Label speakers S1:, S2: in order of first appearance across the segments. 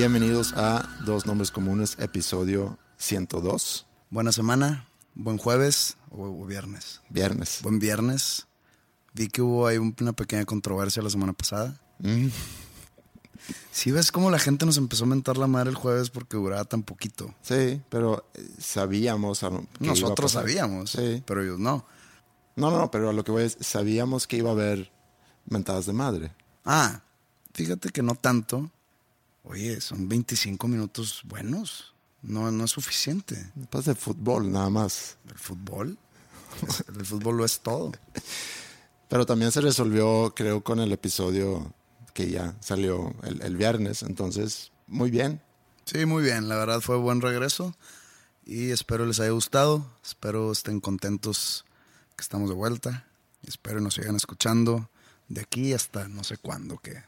S1: Bienvenidos a Dos Nombres Comunes, episodio 102.
S2: Buena semana, buen jueves o, o viernes.
S1: Viernes.
S2: Buen viernes. Vi que hubo ahí un- una pequeña controversia la semana pasada.
S1: Mm,
S2: Si ves cómo la gente nos empezó a mentar la madre el jueves porque duraba tan poquito.
S1: sí, pero eh, sabíamos. que iba a
S2: Nosotros sabíamos,
S1: Sí.
S2: pero ellos no.
S1: No, no, no, pero a lo que voy es, sabíamos que iba a haber mentadas de madre.
S2: Ah, fíjate que no tanto. Oye, son 25 minutos buenos. No, no es suficiente.
S1: Pues de fútbol, nada más.
S2: El fútbol, el fútbol lo es todo.
S1: Pero también se resolvió, creo, con el episodio que ya salió el, el viernes. Entonces, muy bien.
S2: Sí, muy bien. La verdad fue buen regreso y espero les haya gustado. Espero estén contentos que estamos de vuelta. Espero nos sigan escuchando de aquí hasta no sé cuándo que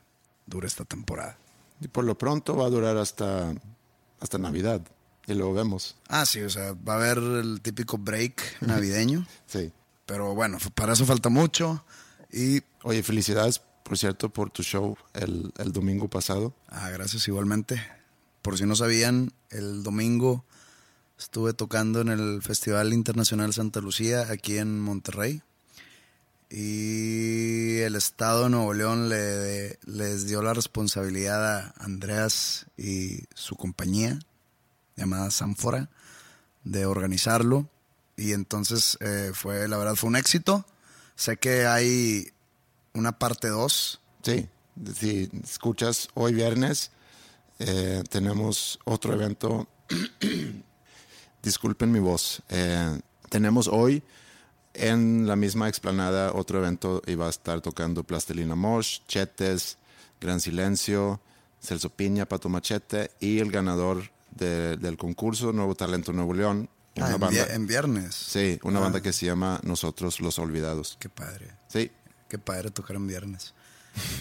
S2: dure esta temporada.
S1: Y por lo pronto va a durar hasta, hasta Navidad. Y luego vemos.
S2: Ah, sí, o sea, va a haber el típico break navideño.
S1: Sí.
S2: pero bueno, para eso falta mucho. Y
S1: Oye, felicidades, por cierto, por tu show el, el domingo pasado.
S2: ah, gracias igualmente. Por si no sabían, el domingo estuve tocando en el Festival Internacional Santa Lucía aquí en Monterrey. Y el Estado de Nuevo León le, les dio la responsabilidad a Andreas y su compañía, llamada Sanfora, de organizarlo. Y entonces eh, fue, la verdad, fue un éxito. Sé que hay una parte 2.
S1: Sí, si escuchas hoy viernes, eh, tenemos otro evento. Disculpen mi voz. Eh, tenemos hoy en la misma explanada otro evento va a estar tocando Plastilina Mosh, Chetes, Gran Silencio, Celso Piña, Pato Machete y el ganador de- del concurso Nuevo Talento Nuevo León.
S2: Ah, en,
S1: banda,
S2: vier- en viernes.
S1: sí, una banda que se llama Nosotros los Olvidados.
S2: Qué padre.
S1: Sí,
S2: Qué padre tocar en viernes.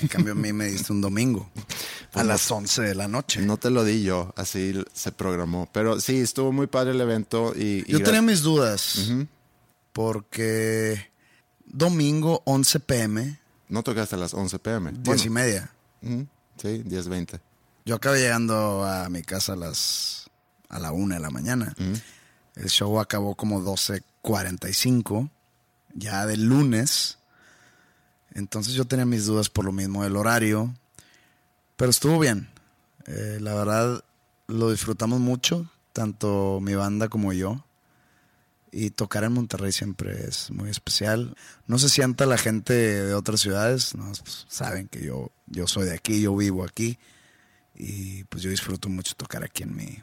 S2: En cambio, a mí me diste un domingo a las 11 de la noche.
S1: No te lo di yo, así se programó. Pero sí, estuvo muy padre el evento y... y
S2: Yo tenía mis dudas porque domingo 11 pm,
S1: No tocaste a las 11 pm.
S2: 10 y media.
S1: Sí, 10, 20.
S2: Yo acabé llegando a mi casa a las a la 1 de la mañana. El show acabó como 12.45, ya del lunes. Entonces yo tenía mis dudas por lo mismo del horario. Pero estuvo bien. Eh, la verdad, lo disfrutamos mucho, tanto mi banda como yo. Y tocar en Monterrey siempre es muy especial. No se sienta la gente de otras ciudades, ¿no? Pues, saben que yo, yo soy de aquí, yo vivo aquí. Y pues yo disfruto mucho tocar aquí en mi,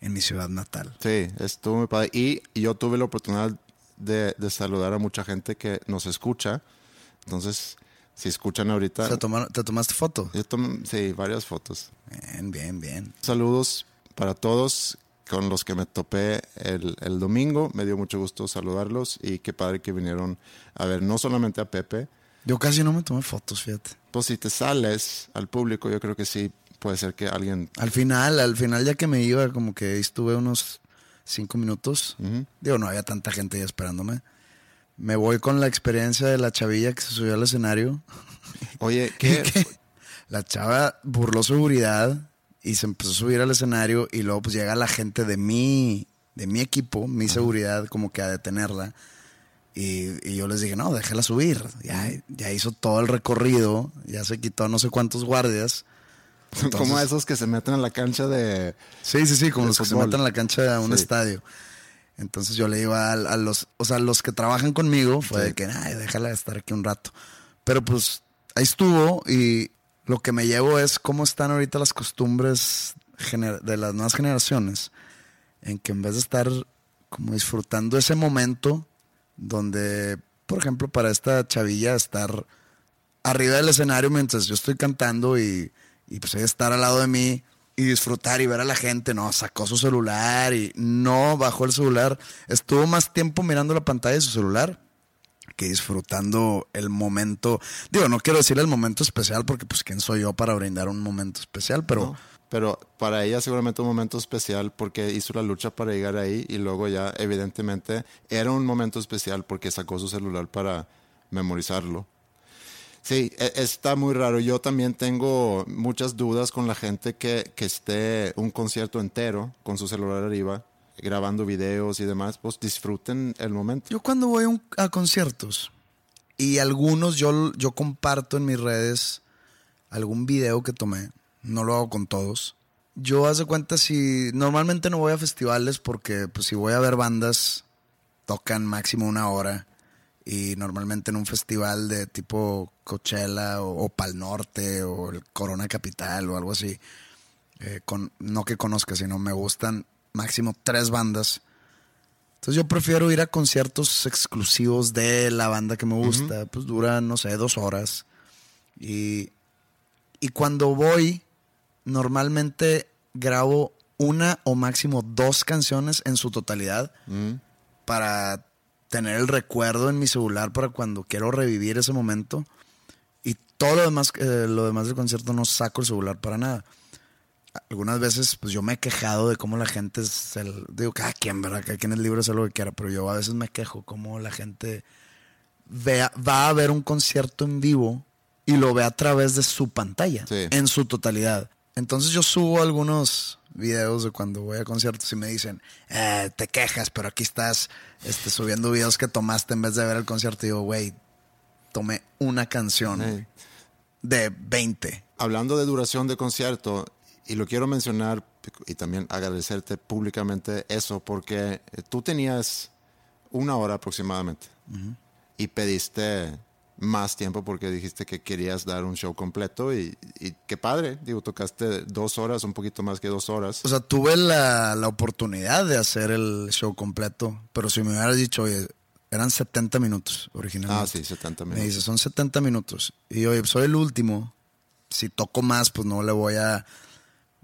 S2: en mi ciudad natal.
S1: Sí, estuvo muy padre. Y yo tuve la oportunidad de, de saludar a mucha gente que nos escucha. Entonces, si escuchan ahorita...
S2: Sea, tomaron- ¿Te tomaste foto?
S1: yo tomé, sí, varias fotos.
S2: Bien, bien, bien.
S1: Saludos para todos con los que me topé el, el domingo. Me dio mucho gusto saludarlos y qué padre que vinieron a ver no solamente a Pepe.
S2: Yo casi no me tomé fotos, fíjate.
S1: Pues si te sales al público, yo creo que sí puede ser que alguien...
S2: Al final, al final ya que me iba, como que estuve unos cinco minutos. Digo, no había tanta gente ya esperándome. me voy con la experiencia de la chavilla que se subió al escenario.
S1: Oye, ¿qué?
S2: La chava burló seguridad y se empezó a subir al escenario y luego pues llega la gente de mi, de mi equipo, mi seguridad, como que a detenerla. Y, y yo les dije, no, déjala subir. Ya, ya hizo todo el recorrido, ya se quitó no sé cuántos guardias.
S1: como
S2: Entonces-
S1: esos que se meten a la cancha de...
S2: Sí, sí, sí, como los que se meten a la cancha de un
S1: Sí.
S2: estadio. Entonces yo le iba a, a los, o sea, los que trabajan conmigo fue
S1: Sí.
S2: de que, ay, déjala estar aquí un rato. Pero pues ahí estuvo y lo que me llevo es cómo están ahorita las costumbres de las nuevas generaciones, en que en vez de estar como disfrutando ese momento donde, por ejemplo, para esta chavilla estar arriba del escenario mientras yo estoy cantando y, pues estar al lado de mí y disfrutar y ver a la gente, no, sacó su celular y no bajó el celular, estuvo más tiempo mirando la pantalla de su celular que disfrutando el momento, digo, no quiero decir el momento especial porque pues quién soy yo para brindar un momento especial, pero.
S1: Pero para ella seguramente un momento especial porque hizo la lucha para llegar ahí y luego ya evidentemente era un momento especial porque sacó su celular para memorizarlo. Sí, e- está muy raro. Yo también tengo muchas dudas con la gente que, que esté un concierto entero con su celular arriba, grabando videos y demás. Pues disfruten el momento.
S2: Yo cuando voy a, conciertos y algunos yo, yo comparto en mis redes algún video que tomé, no lo hago con todos. Yo haz de cuenta si normalmente no voy a festivales porque pues si voy a ver bandas tocan máximo una hora y normalmente en un festival de tipo Coachella o, o Pal Norte o el Corona Capital o algo así, eh, con, no que conozca, sino me gustan máximo tres bandas. Entonces yo prefiero ir a conciertos exclusivos de la banda que me gusta. Pues duran, no sé, dos horas. Y, y cuando voy, normalmente grabo una o máximo dos canciones en su totalidad para tener el recuerdo en mi celular para cuando quiero revivir ese momento. Y todo lo demás, eh, lo demás del concierto no saco el celular para nada algunas veces pues yo me he quejado de cómo la gente se, digo cada quien verdad cada quien es libre de hacer lo que quiera pero yo a veces me quejo cómo la gente vea, va a ver un concierto en vivo y lo ve a través de su pantalla
S1: Sí.
S2: en su totalidad entonces yo subo algunos videos de cuando voy a conciertos y me dicen "Eh, te quejas pero aquí estás este, subiendo videos que tomaste en vez de ver el concierto y digo güey tomé una canción
S1: Sí.
S2: de 20
S1: Hablando de duración de concierto, y lo quiero mencionar y también agradecerte públicamente eso, porque tú tenías una hora aproximadamente y pediste más tiempo porque dijiste que querías dar un show completo y, y qué padre, digo, tocaste dos horas, un poquito más que dos horas.
S2: O sea, tuve la, la oportunidad de hacer el show completo, pero si me hubieras dicho, oye, eran 70 minutos originalmente.
S1: Ah, sí, 70
S2: Me
S1: minutos.
S2: dice, son 70 minutos. Y oye, soy el último. Si toco más, pues no le voy a.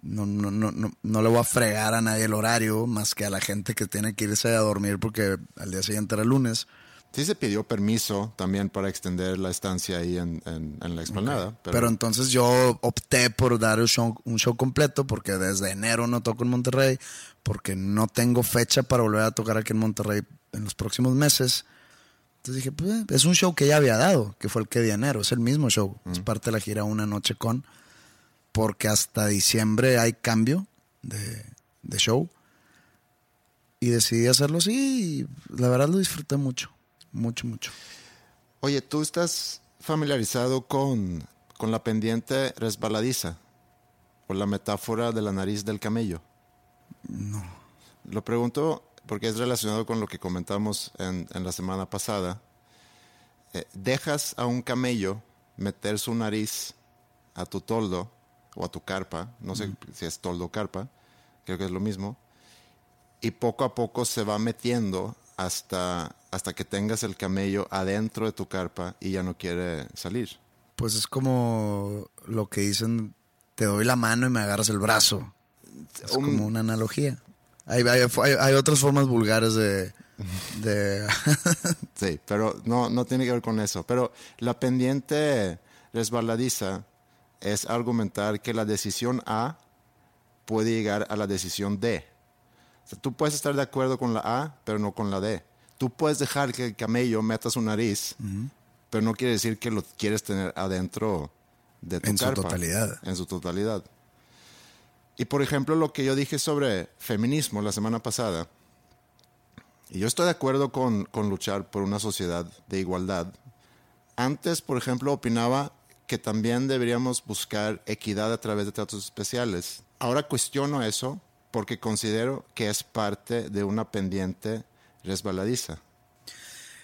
S2: No, no, no, no, no le voy a fregar a nadie el horario, más que a la gente que tiene que irse a dormir porque al día siguiente era lunes.
S1: Sí se pidió permiso también para extender la estancia ahí en, en- en la explanada.
S2: Pero, entonces yo opté por dar un show, un show completo porque desde enero no toco en Monterrey, porque no tengo fecha para volver a tocar aquí en Monterrey en los próximos meses. Entonces dije, pues eh, es un show que ya había dado, que fue el que di enero, es el mismo show, es parte de la gira Una Noche con, porque hasta diciembre hay cambio de, de show. Y decidí hacerlo así y la verdad lo disfruté mucho, mucho, mucho.
S1: Oye, ¿tú estás familiarizado con, con la pendiente resbaladiza? O la metáfora de la nariz del camello.
S2: No.
S1: Lo pregunto porque es relacionado con lo que comentamos en, en la semana pasada. Eh, dejas a un camello meter su nariz a tu toldo o a tu carpa, no sé si es toldo o carpa, creo que es lo mismo, y poco a poco se va metiendo hasta, hasta que tengas el camello adentro de tu carpa y ya no quiere salir.
S2: Pues es como lo que dicen, te doy la mano y me agarras el brazo. Es como una analogía. Hay, hay- hay- hay otras formas vulgares de... de
S1: Sí, pero no, no tiene que ver con eso. Pero la pendiente resbaladiza es argumentar que la decisión A puede llegar a la decisión D. O sea, tú puedes estar de acuerdo con la A, pero no con la D. tú puedes dejar que el camello meta su nariz, pero no quiere decir que lo quieres tener adentro de tu
S2: En su totalidad.
S1: En su totalidad. Y por ejemplo, lo que yo dije sobre feminismo la semana pasada, y yo estoy de acuerdo con, con luchar por una sociedad de igualdad. Antes, por ejemplo, opinaba que también deberíamos buscar equidad a través de tratos especiales. Ahora cuestiono eso porque considero que es parte de una pendiente resbaladiza.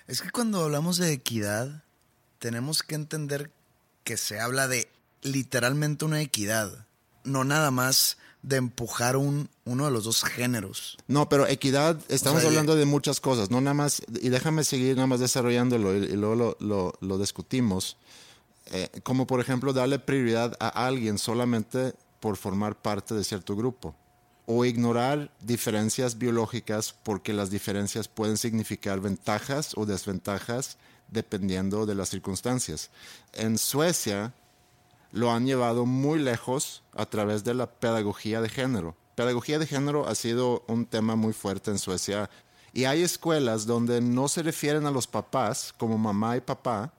S2: Es que cuando hablamos de equidad, tenemos que entender que se habla de literalmente una equidad, no nada más de empujar un, uno de los dos géneros.
S1: No, pero equidad, estamos
S2: O sea,
S1: hablando de muchas cosas, no nada más, y déjame seguir nada más desarrollándolo y, y luego lo, lo- lo discutimos. Eh, como por ejemplo darle prioridad a alguien solamente por formar parte de cierto grupo. O ignorar diferencias biológicas porque las diferencias pueden significar ventajas o desventajas dependiendo de las circunstancias. En Suecia, lo han llevado muy lejos a través de la pedagogía de género. Pedagogía de género ha sido un tema muy fuerte en Suecia y hay escuelas donde no se refieren a los papás como mamá y papá,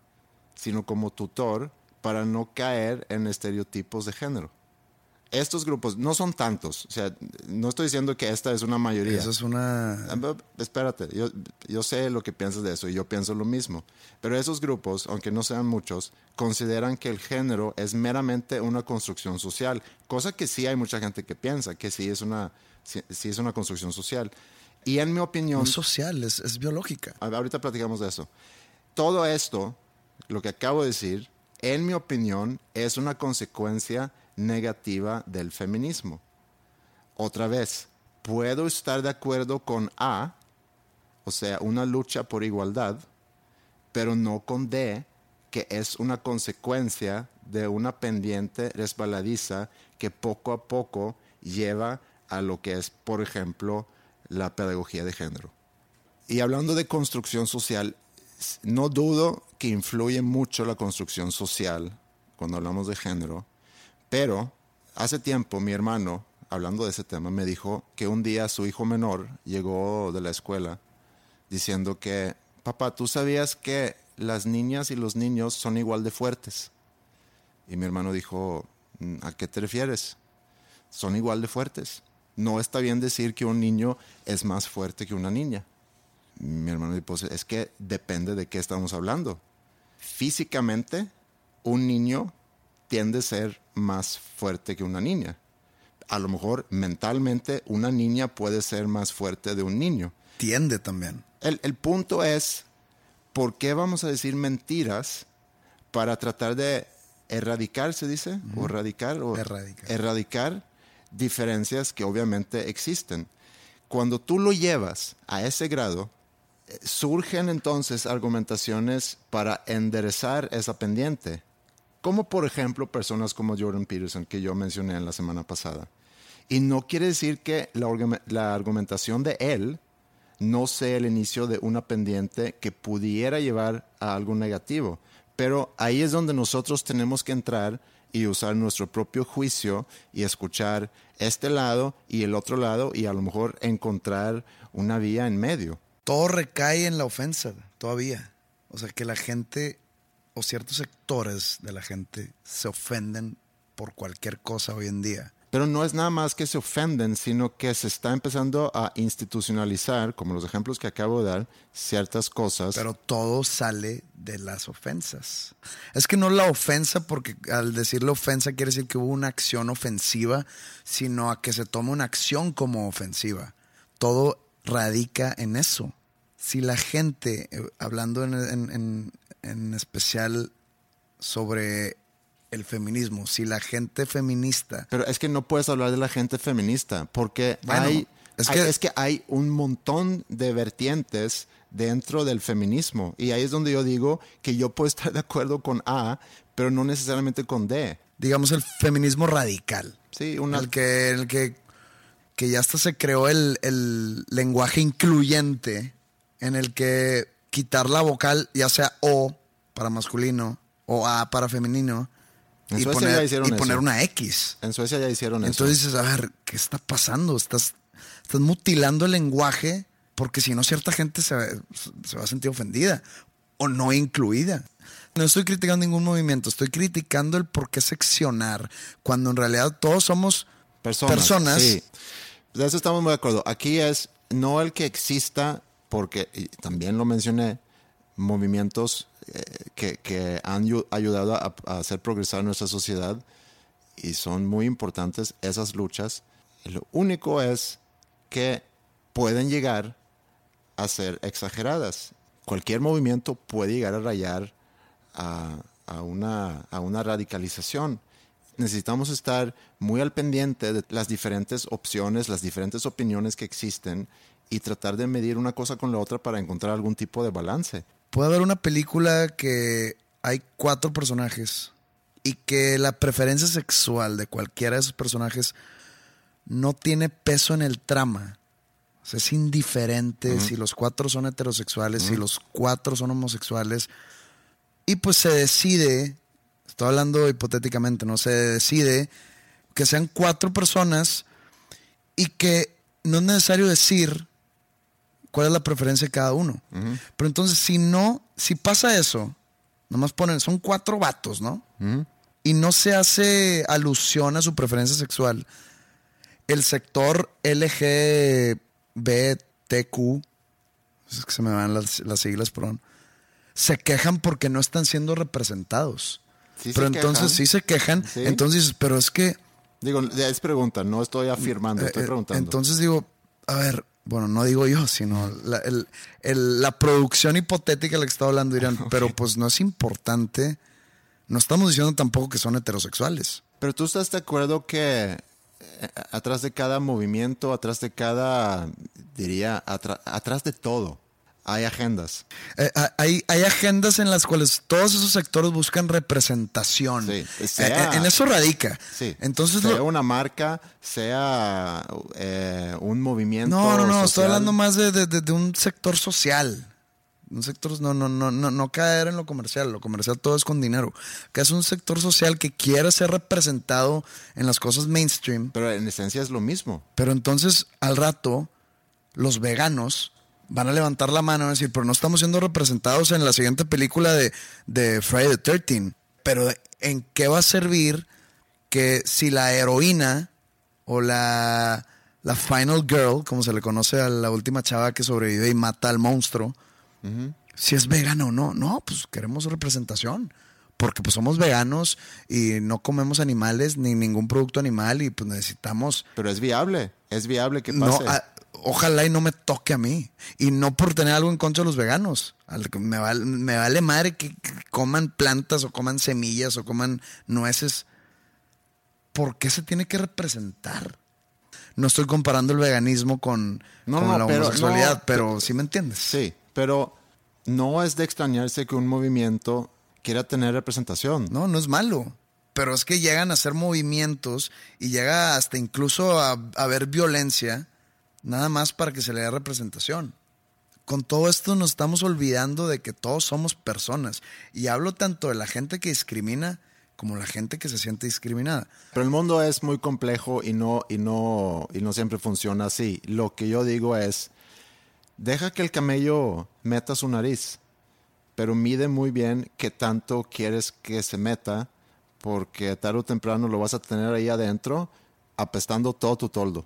S1: sino como tutor para no caer en estereotipos de género. Estos grupos no son tantos, o sea, no estoy diciendo que esta es una mayoría.
S2: Eso es una...
S1: Ah, Espérate, yo, yo sé lo que piensas de eso y yo pienso lo mismo. Pero esos grupos, aunque no sean muchos, consideran que el género es meramente una construcción social, cosa que sí hay mucha gente que piensa, que sí es una, sí, sí es una construcción social. Y en mi opinión,
S2: No es social, es, es biológica.
S1: ahorita platicamos de eso. Todo esto, lo que acabo de decir, en mi opinión, es una consecuencia negativa del feminismo. Otra vez, puedo estar de acuerdo con A, o sea, una lucha por igualdad, pero no con D, que es una consecuencia de una pendiente resbaladiza que poco a poco lleva a lo que es, por ejemplo, la pedagogía de género. Y hablando de construcción social, no dudo que influye mucho la construcción social cuando hablamos de género, pero hace tiempo mi hermano, hablando de ese tema, me dijo que un día su hijo menor llegó de la escuela diciendo que, papá, ¿tú sabías que las niñas y los niños son igual de fuertes? Y mi hermano dijo, "Mm, ¿a qué te refieres? Son igual de fuertes. No está bien decir que un niño es más fuerte que una niña. Mi hermano dijo, pues es que depende de qué estamos hablando. Físicamente, un niño tiende a ser más fuerte que una niña. A lo mejor mentalmente una niña puede ser más fuerte de un niño.
S2: Tiende también.
S1: El, el punto es, ¿por qué vamos a decir mentiras para tratar de erradicar, se dice? ¿O erradicar? O
S2: Erradicar.
S1: erradicar diferencias que obviamente existen. Cuando tú lo llevas a ese grado, surgen entonces argumentaciones para enderezar esa pendiente. Como por ejemplo personas como Jordan Peterson, que yo mencioné en la semana pasada. Y no quiere decir que la, la argumentación de él no sea el inicio de una pendiente que pudiera llevar a algo negativo. Pero ahí es donde nosotros tenemos que entrar y usar nuestro propio juicio y escuchar este lado y el otro lado y a lo mejor encontrar una vía en medio.
S2: Todo recae en la ofensa todavía. O sea, que la gente o ciertos sectores de la gente se ofenden por cualquier cosa hoy en día.
S1: Pero no es nada más que se ofenden, sino que se está empezando a institucionalizar, como los ejemplos que acabo de dar, ciertas cosas.
S2: Pero todo sale de las ofensas. Es que no la ofensa, porque al decir la ofensa quiere decir que hubo una acción ofensiva, sino a que se toma una acción como ofensiva. Todo radica en eso. Si la gente, eh, hablando en, en- en- en especial sobre el feminismo, si la gente feminista
S1: Pero es que no puedes hablar de la gente feminista, porque
S2: Bueno,
S1: hay,
S2: es
S1: hay-
S2: que-
S1: es que hay un montón de vertientes dentro del feminismo. Y ahí es donde yo digo que yo puedo estar de acuerdo con A, pero no necesariamente con D.
S2: digamos, el feminismo radical.
S1: Sí, una,
S2: El que, el que, que ya hasta se creó el, el lenguaje incluyente en el que quitar la vocal, ya sea O para masculino o A para femenino,
S1: En
S2: y
S1: Suecia
S2: poner,
S1: ya hicieron
S2: y poner
S1: eso.
S2: una X.
S1: en Suecia ya hicieron
S2: Entonces
S1: eso.
S2: dices, a ver, ¿qué está pasando? Estás, estás mutilando el lenguaje porque si no cierta gente se, se va a sentir ofendida o no incluida. No estoy criticando ningún movimiento, estoy criticando el por qué seccionar, cuando en realidad todos somos
S1: Personas.
S2: personas.
S1: Sí. De eso estamos muy de acuerdo. Aquí es no el que exista, porque también lo mencioné, movimientos eh, que, que han yu- ayudado a, a hacer progresar nuestra sociedad y son muy importantes esas luchas. Lo único es que pueden llegar a ser exageradas. Cualquier movimiento puede llegar a rayar a, a una, a una radicalización. Necesitamos estar muy al pendiente de las diferentes opciones, las diferentes opiniones que existen y tratar de medir una cosa con la otra para encontrar algún tipo de balance.
S2: Puede haber una película que hay cuatro personajes y que la preferencia sexual de cualquiera de esos personajes no tiene peso en el trama. O sea, es indiferente si los cuatro son heterosexuales, si los cuatro son homosexuales. Y pues se decide, estoy hablando hipotéticamente, no se decide que sean cuatro personas y que no es necesario decir cuál es la preferencia de cada uno. Pero entonces, si no, si pasa eso, nomás ponen, son cuatro vatos, ¿no? Y no se hace alusión a su preferencia sexual. El sector LGBTQ, es que se me van las, las siglas, perdón, se quejan porque no están siendo representados.
S1: Sí
S2: pero entonces
S1: quejan.
S2: sí se quejan.
S1: Sí.
S2: Entonces, pero es que
S1: Digo, es pregunta, no estoy afirmando, estoy
S2: eh,
S1: preguntando.
S2: Entonces digo, a ver, bueno, no digo yo, sino la, el- el- la producción hipotética de la que estaba hablando, dirán, pero pues no es importante. No estamos diciendo tampoco que son heterosexuales.
S1: Pero tú estás de acuerdo que eh, atrás de cada movimiento, atrás de cada, diría, atra- atrás de todo, hay agendas.
S2: Eh, ha- hay, hay agendas en las cuales todos esos sectores buscan representación.
S1: Sí,
S2: Eh,
S1: sea-
S2: en, en eso radica.
S1: Sí.
S2: Entonces,
S1: sea
S2: lo-
S1: una marca, sea eh, un movimiento.
S2: no, no, no, estoy hablando más de, de- de- de un sector social. Un sector, no, no, no, no, no caer en lo comercial. Lo comercial todo es con dinero. Que es un sector social que quiere ser representado en las cosas mainstream.
S1: Pero en esencia es lo mismo.
S2: Pero entonces, al rato, los veganos van a levantar la mano y decir, pero no estamos siendo representados en la siguiente película de, de Friday the 13. Pero ¿en qué va a servir que si la heroína o la, la final girl, como se le conoce a la última chava que sobrevive y mata al monstruo, si es vegana o no? No, pues queremos representación. Porque pues somos veganos y no comemos animales ni ningún producto animal y pues necesitamos
S1: Pero es viable. Es viable que
S2: no,
S1: pase.
S2: a- ojalá y no me toque a mí. Y no por tener algo en contra de los veganos. Me vale, me vale madre que coman plantas o coman semillas o coman nueces. ¿Por qué se tiene que representar? No estoy comparando el veganismo con,
S1: No,
S2: con
S1: no,
S2: la
S1: pero-
S2: homosexualidad,
S1: no,
S2: pero sí me entiendes.
S1: Sí, pero no es de extrañarse que un movimiento quiera tener representación.
S2: No, no es malo. Pero es que llegan a hacer movimientos y llega hasta incluso a, a haber violencia, nada más para que se le dé representación. Con todo esto nos estamos olvidando de que todos somos personas. Y hablo tanto de la gente que discrimina como la gente que se siente discriminada.
S1: Pero el mundo es muy complejo y no, y no, y no siempre funciona así. Lo que yo digo es, deja que el camello meta su nariz, pero mide muy bien qué tanto quieres que se meta, porque tarde o temprano lo vas a tener ahí adentro, apestando todo tu toldo.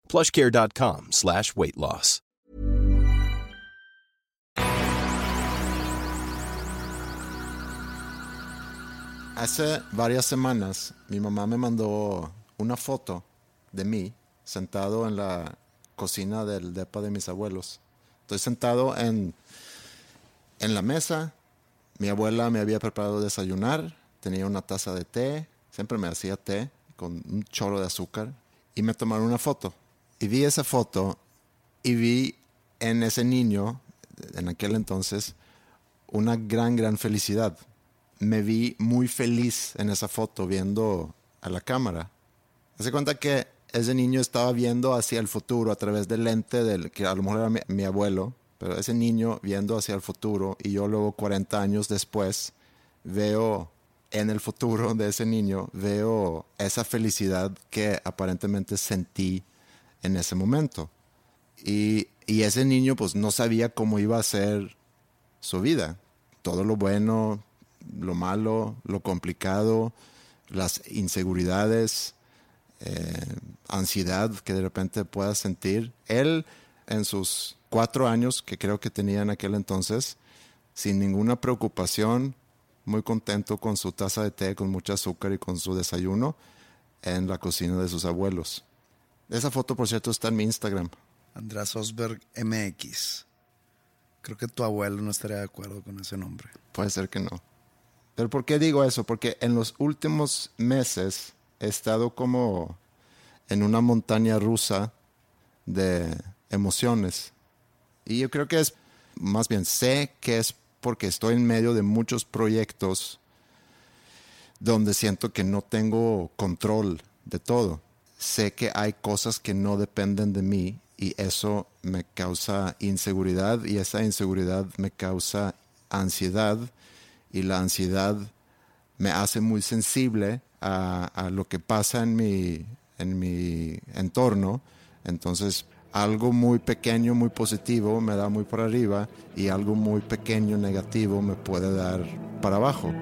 S3: plushcare.com slash weight loss.
S1: Hace varias semanas mi mamá me mandó una foto de mí sentado en la cocina del depa de mis abuelos. Estoy sentado en, en la mesa. Mi abuela me había preparado desayunar. Tenía una taza de té. Siempre me hacía té con un chorro de azúcar. Y me tomaron una foto. Y vi esa foto y vi en ese niño, en aquel entonces, una gran, gran felicidad. Me vi muy feliz en esa foto viendo a la cámara. Hace cuenta que ese niño estaba viendo hacia el futuro a través del lente del que a lo mejor era mi, mi, abuelo, pero ese niño viendo hacia el futuro y yo luego 40 años después veo en el futuro de ese niño, veo esa felicidad que aparentemente sentí en ese momento. Y, y ese niño pues no sabía cómo iba a ser su vida. Todo lo bueno, lo malo, lo complicado, las inseguridades, eh, ansiedad que de repente pueda sentir. Él en sus cuatro años que creo que tenía en aquel entonces, sin ninguna preocupación, muy contento con su taza de té con mucho azúcar y con su desayuno en la cocina de sus abuelos. Esa foto, por cierto, está en mi Instagram.
S2: András Osberg MX. Creo que tu abuelo no estaría de acuerdo con ese nombre.
S1: Puede ser que no. Pero ¿por qué digo eso? Porque en los últimos meses he estado como en una montaña rusa de emociones. Y yo creo que es, más bien, sé que es porque estoy en medio de muchos proyectos donde siento que no tengo control de todo. Sé que hay cosas que no dependen de mí y eso me causa inseguridad y esa inseguridad me causa ansiedad y la ansiedad me hace muy sensible a, a lo que pasa en mi, en mi entorno. Entonces, algo muy pequeño, muy positivo me da muy por arriba y algo muy pequeño, negativo me puede dar para abajo.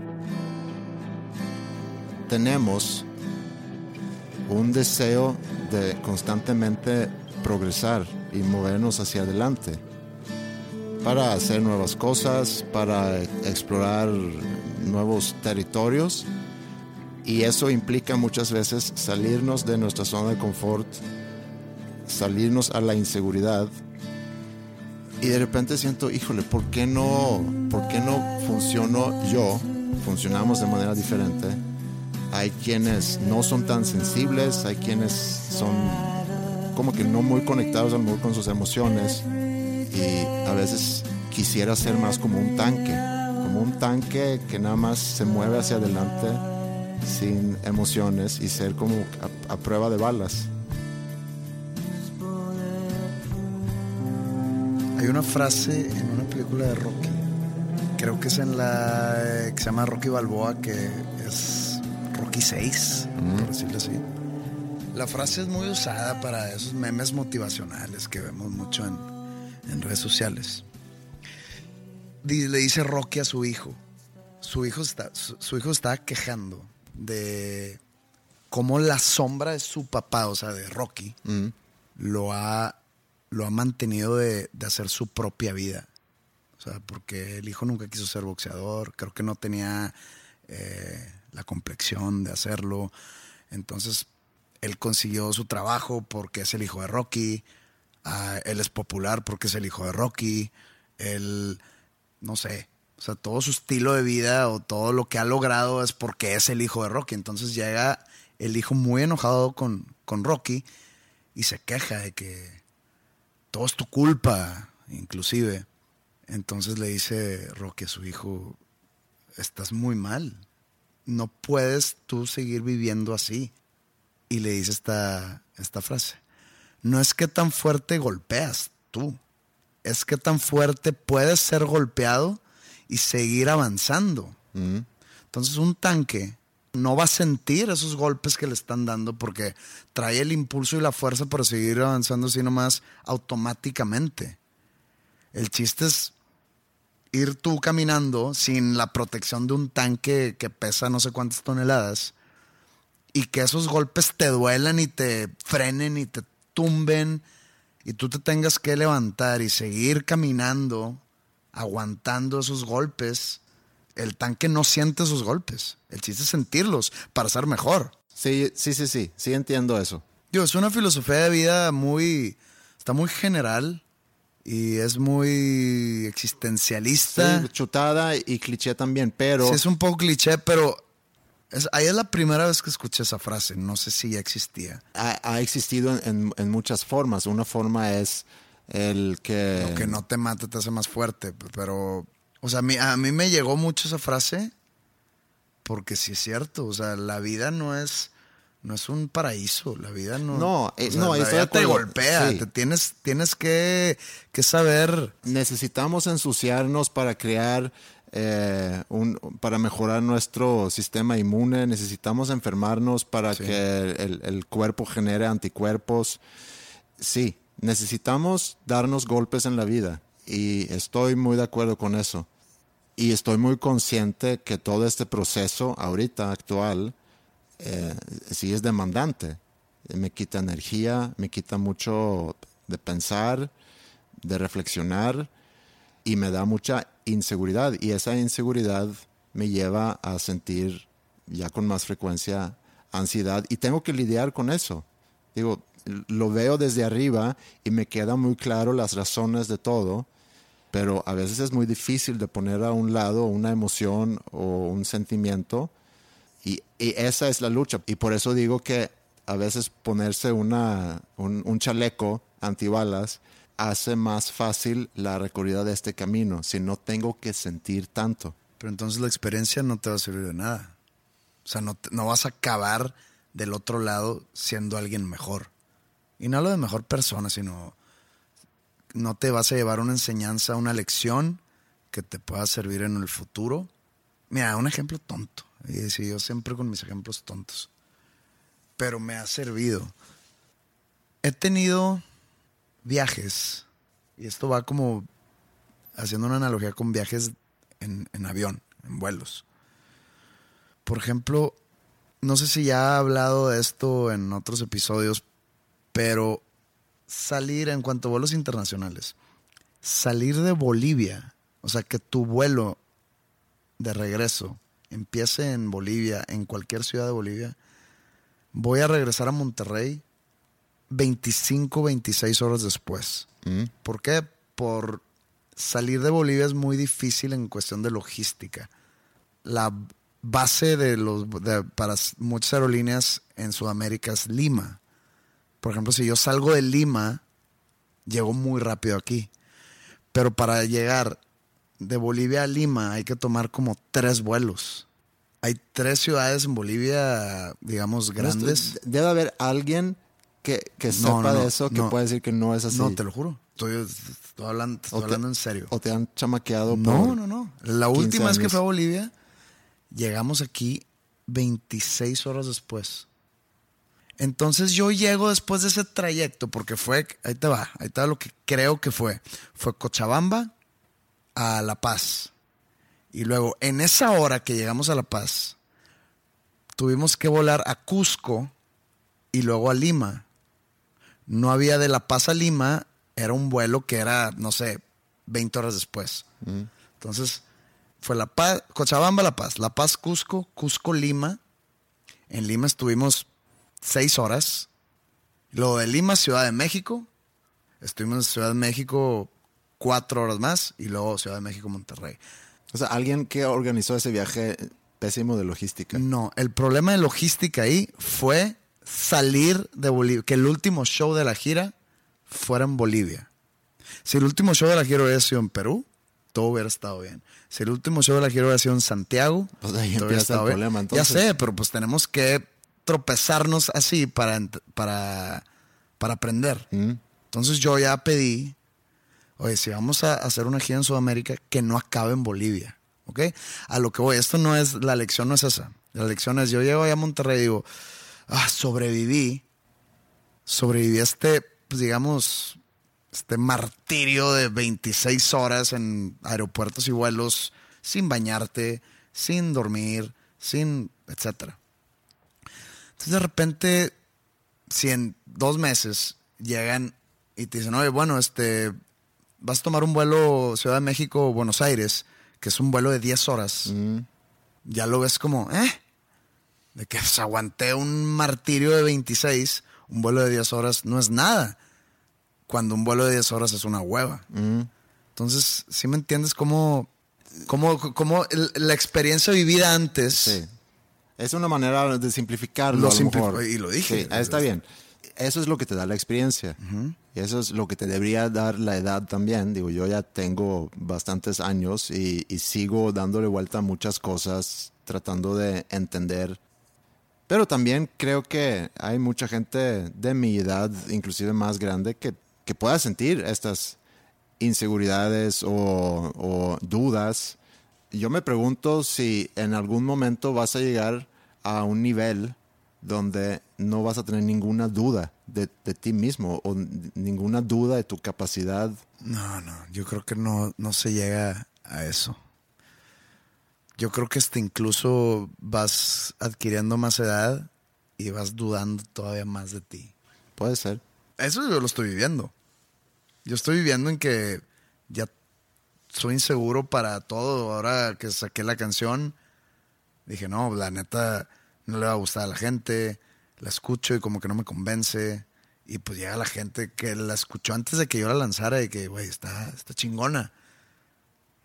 S1: Tenemos un deseo de constantemente progresar y movernos hacia adelante para hacer nuevas cosas, para explorar nuevos territorios y eso implica muchas veces salirnos de nuestra zona de confort, salirnos a la inseguridad y de repente siento, híjole, ¿por qué no, por qué no funciono yo? Funcionamos de manera diferente. Hay quienes no son tan sensibles, hay quienes son como que no muy conectados al con sus emociones y a veces quisiera ser más como un tanque, como un tanque que nada más se mueve hacia adelante sin emociones y ser como a, a prueba de balas.
S2: Hay una frase en una película de Rocky, creo que es en la que se llama Rocky Balboa, que Rocky 6, por decirlo así. La frase es muy usada para esos memes motivacionales que vemos mucho en, en redes sociales. Le dice Rocky a su hijo. Su hijo está, su, su hijo está quejando de cómo la sombra de su papá, o sea, de Rocky, mm. lo, ha, lo ha mantenido de, de, hacer su propia vida. O sea, porque el hijo nunca quiso ser boxeador, creo que no tenía eh, la complexión de hacerlo. Entonces, él consiguió su trabajo porque es el hijo de Rocky. Uh, él es popular porque es el hijo de Rocky. Él, no sé, o sea, todo su estilo de vida o todo lo que ha logrado es porque es el hijo de Rocky. Entonces llega el hijo muy enojado con, con Rocky y se queja de que todo es tu culpa, inclusive. Entonces le dice Rocky a su hijo, estás muy mal. No puedes tú seguir viviendo así. Y le dice esta, esta frase. No es que tan fuerte golpeas tú. Es que tan fuerte puedes ser golpeado y seguir avanzando. Mm. Entonces un tanque no va a sentir esos golpes que le están dando porque trae el impulso y la fuerza para seguir avanzando así nomás automáticamente. El chiste es ir tú caminando sin la protección de un tanque que pesa no sé cuántas toneladas y que esos golpes te duelan y te frenen y te tumben y tú te tengas que levantar y seguir caminando, aguantando esos golpes, el tanque no siente esos golpes. El chiste es sentirlos para ser mejor.
S1: Sí, sí, sí, sí, sí entiendo eso.
S2: Digo, es una filosofía de vida muy, está muy general y es muy existencialista.
S1: Sí, chutada y cliché también, pero...
S2: Sí, es un poco cliché, pero es, ahí es la primera vez que escuché esa frase. No sé si ya existía.
S1: Ha, ha existido en, en, muchas formas. Una forma es el que...
S2: Lo que no te mate te hace más fuerte, pero... O sea, a mí, a mí me llegó mucho esa frase porque sí es cierto. O sea, la vida no es no es un paraíso, la vida no.
S1: No, eh, no,
S2: la vida te golpea, te tienes, tienes que, que, saber.
S1: Necesitamos ensuciarnos para crear, eh, un, para mejorar nuestro sistema inmune, necesitamos enfermarnos para que el, el, cuerpo genere anticuerpos. Sí, necesitamos darnos golpes en la vida y estoy muy de acuerdo con eso. Y estoy muy consciente que todo este proceso ahorita actual eh, sí es demandante. Me quita energía, me quita mucho de pensar, de reflexionar y me da mucha inseguridad. Y esa inseguridad me lleva a sentir ya con más frecuencia ansiedad y tengo que lidiar con eso. Digo, lo veo desde arriba y me quedan muy claro las razones de todo, pero a veces es muy difícil de poner a un lado una emoción o un sentimiento y, esa es la lucha. Y por eso digo que a veces ponerse una, un, chaleco antibalas hace más fácil la recorrida de este camino, si no tengo que sentir tanto.
S2: Pero entonces la experiencia no te va a servir de nada. O sea, no, no vas a acabar del otro lado siendo alguien mejor. Y no hablo de mejor persona, sino no te vas a llevar una enseñanza, una lección que te pueda servir en el futuro. Mira, un ejemplo tonto. Y sí, yo siempre con mis ejemplos tontos. Pero me ha servido. He tenido viajes, y esto va como haciendo una analogía con viajes en, en avión, en vuelos. Por ejemplo, no sé si ya he hablado de esto en otros episodios, pero salir en cuanto a vuelos internacionales, salir de Bolivia, o sea, que tu vuelo de regreso empiece en Bolivia, en cualquier ciudad de Bolivia, voy a regresar a Monterrey 25, 26 horas después. Mm. ¿Por qué? Por salir de Bolivia es muy difícil en cuestión de logística. La base de los para muchas aerolíneas en Sudamérica es Lima. Por ejemplo, si yo salgo de Lima, llego muy rápido aquí. Pero para llegar de Bolivia a Lima hay que tomar como tres vuelos. Hay tres ciudades en Bolivia, digamos, grandes.
S1: Debe haber alguien que, sepa de eso que puede decir que no es así.
S2: No, te lo juro. Estoy, hablando, hablando en serio.
S1: ¿O te han chamaqueado?
S2: No, no, no. La última vez que fue a Bolivia, llegamos aquí 26 horas después. Entonces yo llego después de ese trayecto, porque fue, ahí te va, ahí te va lo que creo que fue. Fue Cochabamba, a La Paz. Y luego, en esa hora que llegamos a La Paz, tuvimos que volar a Cusco y luego a Lima. No había de La Paz a Lima, era un vuelo que era, no sé, 20 horas después. Entonces, fue La Paz, Cochabamba, La Paz, La Paz, Cusco, Cusco, Lima. En Lima estuvimos seis horas. Luego de Lima, Ciudad de México. Estuvimos en Ciudad de México cuatro horas más y luego Ciudad de México, Monterrey.
S1: O sea, alguien que organizó ese viaje pésimo de logística.
S2: No, el problema de logística ahí fue salir de Bolivia, que el último show de la gira fuera en Bolivia. Si el último show de la gira hubiera sido en Perú, todo hubiera estado bien. Si el último show de la gira hubiera sido en Santiago,
S1: pues ahí empieza el problema.
S2: Ya sé, pero pues tenemos que tropezarnos así para, para, para aprender. Mm. Entonces yo ya pedí oye, si vamos a hacer una gira en Sudamérica, que no acabe en Bolivia, ¿ok? A lo que voy, esto no es, la lección no es esa. La lección es, yo llego allá a Monterrey y digo, ah, sobreviví, sobreviví a este, pues digamos, este martirio de 26 horas en aeropuertos y vuelos sin bañarte, sin dormir, sin, etcétera. Entonces de repente, si en dos meses llegan y te dicen, oye, bueno, este, vas a tomar un vuelo Ciudad de México Buenos Aires, que es un vuelo de 10 horas, ya lo ves como, ¿eh? De que se aguanté un martirio de 26, un vuelo de 10 horas no es nada. Cuando un vuelo de 10 horas es una hueva. Entonces, ¿sí me entiendes cómo, cómo, cómo el- la experiencia vivida antes?
S1: Sí. Es una manera de simplificarlo.
S2: Lo
S1: a lo mejor.
S2: y lo dije.
S1: Sí, está bien. Eso es lo que te da la experiencia. Y eso es lo que te debería dar la edad también. Digo, yo ya tengo bastantes años y, y sigo dándole vuelta a muchas cosas, tratando de entender. Pero también creo que hay mucha gente de mi edad, inclusive más grande, que, que pueda sentir estas inseguridades o, o dudas. Yo me pregunto si en algún momento vas a llegar a un nivel donde no vas a tener ninguna duda de, de ti mismo o ninguna duda de tu capacidad.
S2: No, no, yo creo que no, no se llega a eso. Yo creo que hasta incluso vas adquiriendo más edad y vas dudando todavía más de ti.
S1: Puede ser.
S2: Eso yo lo estoy viviendo. Yo estoy viviendo en que ya soy inseguro para todo. Ahora que saqué la canción, dije, no, la neta no le va a gustar a la gente. La escucho y como que no me convence. Y pues llega la gente que la escuchó antes de que yo la lanzara y que, güey, está, está chingona.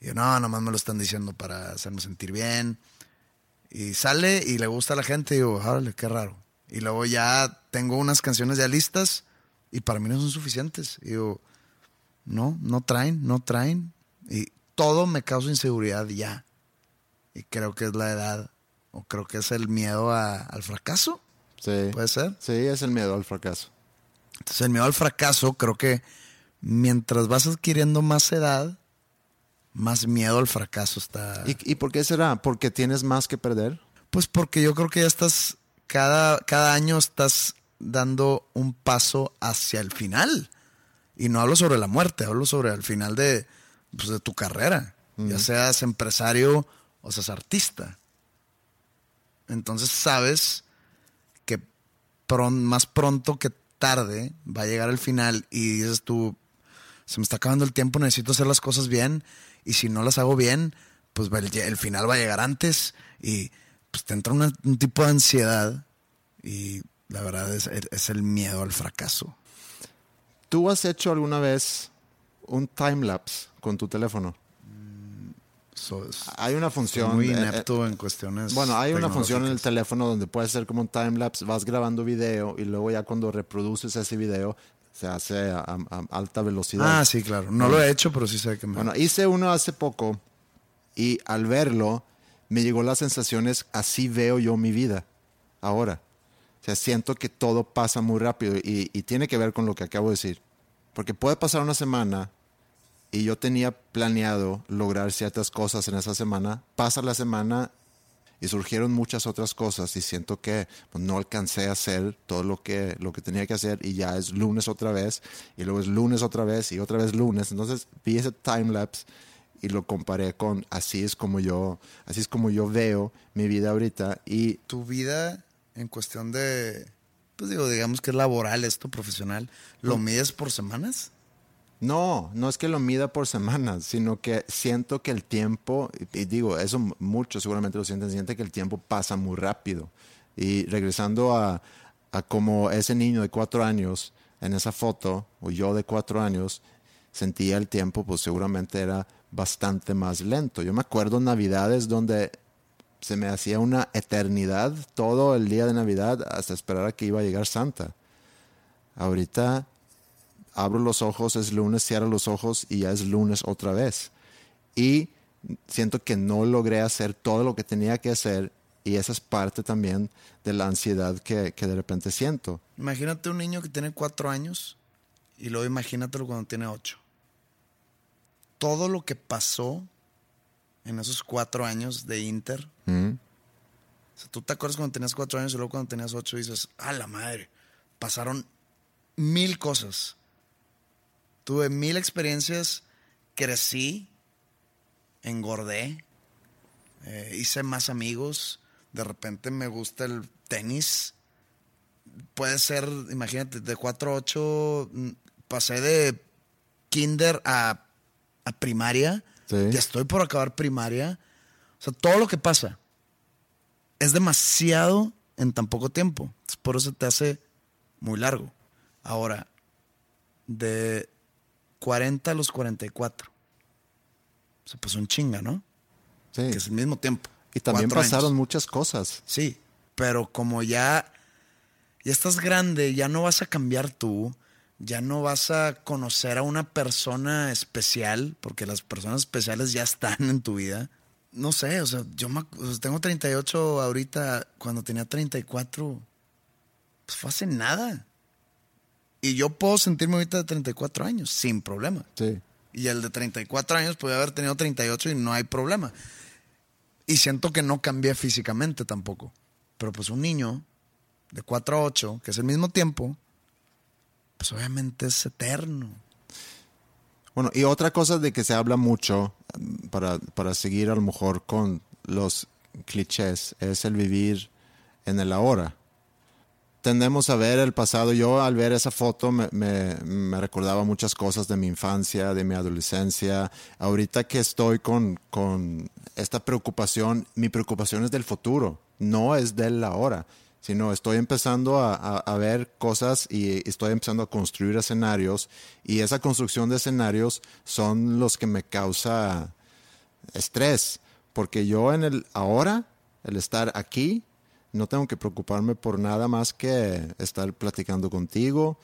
S2: Y yo, no, nomás me lo están diciendo para hacerme sentir bien. Y sale y le gusta a la gente y digo, órale, qué raro. Y luego ya tengo unas canciones ya listas y para mí no son suficientes. Y digo, no, no traen, no traen. Y todo me causa inseguridad ya. Y creo que es la edad, o creo que es el miedo a- al fracaso,
S1: Sí.
S2: puede ser.
S1: Sí, es el miedo al fracaso.
S2: Entonces el miedo al fracaso, creo que mientras vas adquiriendo más edad, más miedo al fracaso está.
S1: ¿Y, ¿Y por qué será? ¿Porque tienes más que perder?
S2: Pues porque yo creo que ya estás, cada, cada año estás dando un paso hacia el final. Y no hablo sobre la muerte, hablo sobre el final de, pues, de tu carrera. Ya seas empresario o seas artista. Entonces sabes que más pronto que tarde va a llegar el final y dices tú, se me está acabando el tiempo, necesito hacer las cosas bien y si no las hago bien, pues el, final va a llegar antes y pues te entra un tipo de ansiedad y la verdad es, es el miedo al fracaso.
S1: ¿Tú has hecho alguna vez un time lapse con tu teléfono?
S2: So,
S1: Hay una función.
S2: muy
S1: eh, eh,
S2: inepto en cuestiones.
S1: Bueno, hay una función en el teléfono donde puedes hacer como un timelapse, vas grabando video y luego ya cuando reproduces ese video se hace a, a- a alta velocidad.
S2: Ah, sí, claro. No lo he hecho, pero sí sé que me.
S1: Bueno, hice uno hace poco y al verlo me llegó las sensaciones, así veo yo mi vida ahora. O sea, siento que todo pasa muy rápido y, y tiene que ver con lo que acabo de decir. Porque puede pasar una semana y yo tenía planeado lograr ciertas cosas en esa semana. Pasa la semana y surgieron muchas otras cosas y siento que pues, no alcancé a hacer todo lo que, lo que tenía que hacer y ya es lunes otra vez y luego es lunes otra vez y otra vez lunes. Entonces vi ese time lapse y lo comparé con así es como yo, así es como yo veo mi vida ahorita y
S2: tu vida en cuestión de. Pues digo, digamos que es laboral esto, profesional. ¿Lo mides por semanas?
S1: No, no es que lo mida por semanas, sino que siento que el tiempo, y digo, eso muchos seguramente lo sienten, siente que el tiempo pasa muy rápido. Y regresando a, a como ese niño de cuatro años en esa foto, o yo de cuatro años, sentía el tiempo, pues seguramente era bastante más lento. Yo me acuerdo navidades donde se me hacía una eternidad todo el día de Navidad hasta esperar a que iba a llegar Santa. Ahorita abro los ojos, es lunes, cierro los ojos y ya es lunes otra vez. Y siento que no logré hacer todo lo que tenía que hacer y esa es parte también de la ansiedad que, que de repente siento.
S2: Imagínate un niño que tiene cuatro años y luego imagínatelo cuando tiene ocho. Todo lo que pasó en esos cuatro años de Inter. O sea, tú te acuerdas cuando tenías cuatro años y luego cuando tenías ocho dices, a la madre, pasaron mil cosas. Tuve mil experiencias, crecí, engordé, eh, hice más amigos, de repente me gusta el tenis. Puede ser, imagínate, de 4 a 8, mm, pasé de kinder a, a primaria.
S1: Sí.
S2: Ya estoy por acabar primaria. O sea, todo lo que pasa es demasiado en tan poco tiempo. Por eso te hace muy largo. Ahora, de 40 a los 44. O sea, pues un chinga, ¿no?
S1: Sí.
S2: Que es el mismo tiempo.
S1: Y también pasaron
S2: años.
S1: muchas cosas.
S2: Sí, pero como ya, ya estás grande, ya no vas a cambiar tú, ya no vas a conocer a una persona especial, porque las personas especiales ya están en tu vida. No sé, o sea, yo me o sea, tengo 38 ahorita, cuando tenía 34, pues fue hace nada. Y yo puedo sentirme ahorita de 34 años, sin problema.
S1: Sí.
S2: Y el de 34 años puede haber tenido 38 y no hay problema. Y siento que no cambié físicamente tampoco. Pero pues un niño de 4 a 8, que es el mismo tiempo, pues obviamente es eterno.
S1: Bueno, y otra cosa de que se habla mucho, para, para seguir a lo mejor con los clichés, es el vivir en el ahora. Tendemos a ver el pasado. Yo al ver esa foto me, me- me recordaba muchas cosas de mi infancia, de mi adolescencia. Ahorita que estoy con, con esta preocupación, mi preocupación es del futuro, no es del ahora, sino estoy empezando a, a- a ver cosas y estoy empezando a construir escenarios y esa construcción de escenarios son los que me causa estrés, porque yo en el ahora, el estar aquí, no tengo que preocuparme por nada más que estar platicando contigo,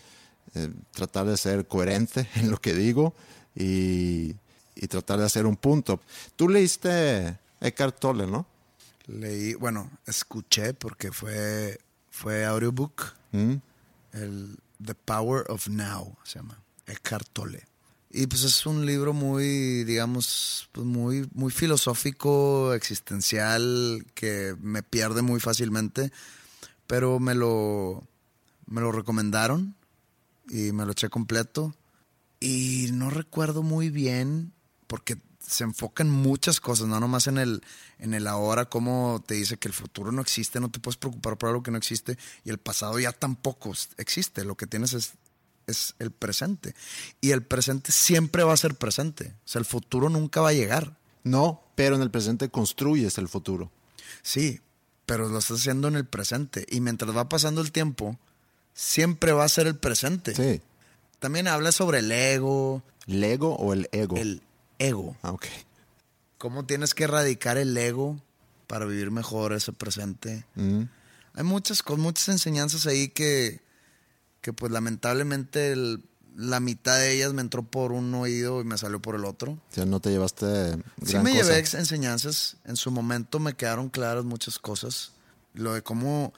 S1: eh, tratar de ser coherente en lo que digo y, y tratar de hacer un punto. Tú leíste Eckhart Tolle, ¿no?
S2: Leí, bueno, escuché porque fue, fue audiobook.
S1: ¿Mm?
S2: El The Power of Now se llama. Eckhart Tolle. Y pues es un libro muy, digamos, pues muy, muy filosófico, existencial, que me pierde muy fácilmente. Pero me lo, me lo recomendaron y me lo eché completo. Y no recuerdo muy bien, porque se enfoca en muchas cosas, no nomás en el, en el ahora, como te dice que el futuro no existe, no te puedes preocupar por algo que no existe, y el pasado ya tampoco existe, lo que tienes es, es el presente. Y el presente siempre va a ser presente, o sea, el futuro nunca va a llegar.
S1: No, pero en el presente construyes el futuro.
S2: Sí, pero lo estás haciendo en el presente, y mientras va pasando el tiempo, siempre va a ser el presente.
S1: Sí.
S2: También habla sobre el ego,
S1: ¿El ego o el ego?
S2: el ego.
S1: Ah, ok.
S2: cómo tienes que erradicar el ego para vivir mejor ese presente.
S1: Mm.
S2: Hay muchas, con muchas enseñanzas ahí que, que pues lamentablemente el- la mitad de ellas me entró por un oído y me salió por el otro.
S1: O sea, no te llevaste gran
S2: Sí me
S1: cosa.
S2: llevé enseñanzas, en su momento me quedaron claras muchas cosas. Lo de cómo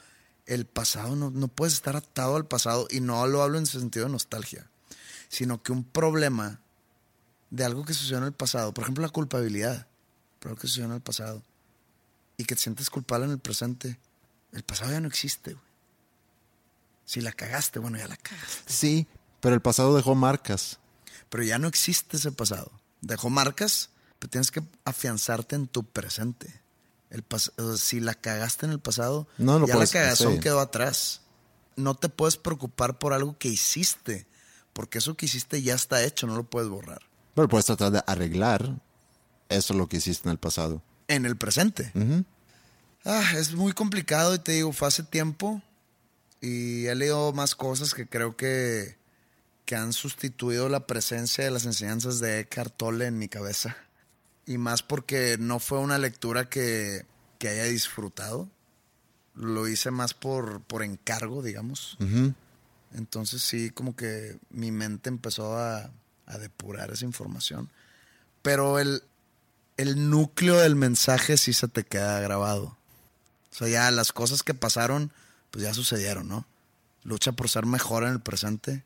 S2: el pasado, no, no puedes estar atado al pasado y no lo hablo en sentido de nostalgia, sino que un problema de algo que sucedió en el pasado, por ejemplo la culpabilidad, por algo que sucedió en el pasado, y que te sientes culpable en el presente, el pasado ya no existe. güey. Si la cagaste, bueno, ya la cagaste.
S1: Sí, pero el pasado dejó marcas.
S2: Pero ya no existe ese pasado. Dejó marcas, pero tienes que afianzarte en tu presente. El pas- o sea, si la cagaste en el pasado,
S1: No
S2: ya
S1: puedes-
S2: la cagazón
S1: sí.
S2: quedó atrás. No te puedes preocupar por algo que hiciste, porque eso que hiciste ya está hecho, no lo puedes borrar.
S1: Pero puedes tratar de arreglar eso lo que hiciste en el pasado.
S2: En el presente. Ah, es muy complicado y te digo, fue hace tiempo y he leído más cosas que creo que, que han sustituido la presencia de las enseñanzas de Eckhart Tolle en mi cabeza. Y más porque no fue una lectura que, que haya disfrutado. Lo hice más por, por encargo, digamos. Entonces sí, como que mi mente empezó a, a depurar esa información. Pero el, el núcleo del mensaje sí se te queda grabado. O sea, ya las cosas que pasaron, pues ya sucedieron, ¿no? Lucha por ser mejor en el presente,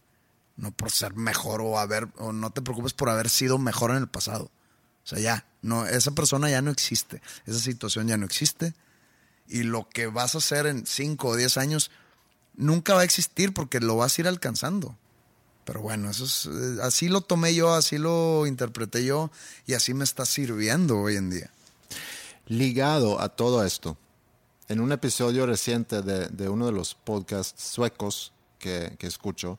S2: no por ser mejor o haber, o no te preocupes por haber sido mejor en el pasado. O sea, ya, no, esa persona ya no existe, esa situación ya no existe. Y lo que vas a hacer en 5 o 10 años nunca va a existir porque lo vas a ir alcanzando. Pero bueno, eso es, eh, así lo tomé yo, así lo interpreté yo y así me está sirviendo hoy en día.
S1: Ligado a todo esto, en un episodio reciente de, de uno de los podcasts suecos que, que escucho,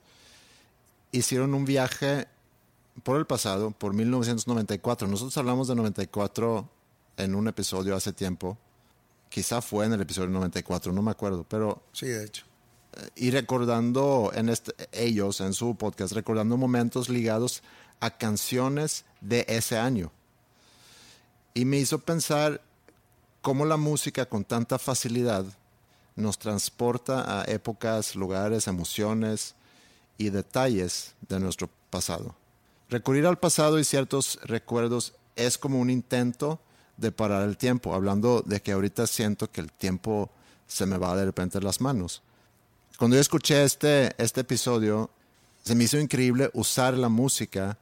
S1: hicieron un viaje por el pasado, por 1994. Nosotros hablamos de 94 en un episodio hace tiempo. Quizá fue en el episodio 94, no me acuerdo, pero
S2: Sí, de hecho.
S1: y recordando en este, ellos en su podcast, recordando momentos ligados a canciones de ese año. Y me hizo pensar cómo la música con tanta facilidad nos transporta a épocas, lugares, emociones y detalles de nuestro pasado. Recurrir al pasado y ciertos recuerdos es como un intento de parar el tiempo, hablando de que ahorita siento que el tiempo se me va de repente las manos. Cuando yo escuché este, este episodio, se me hizo increíble usar la música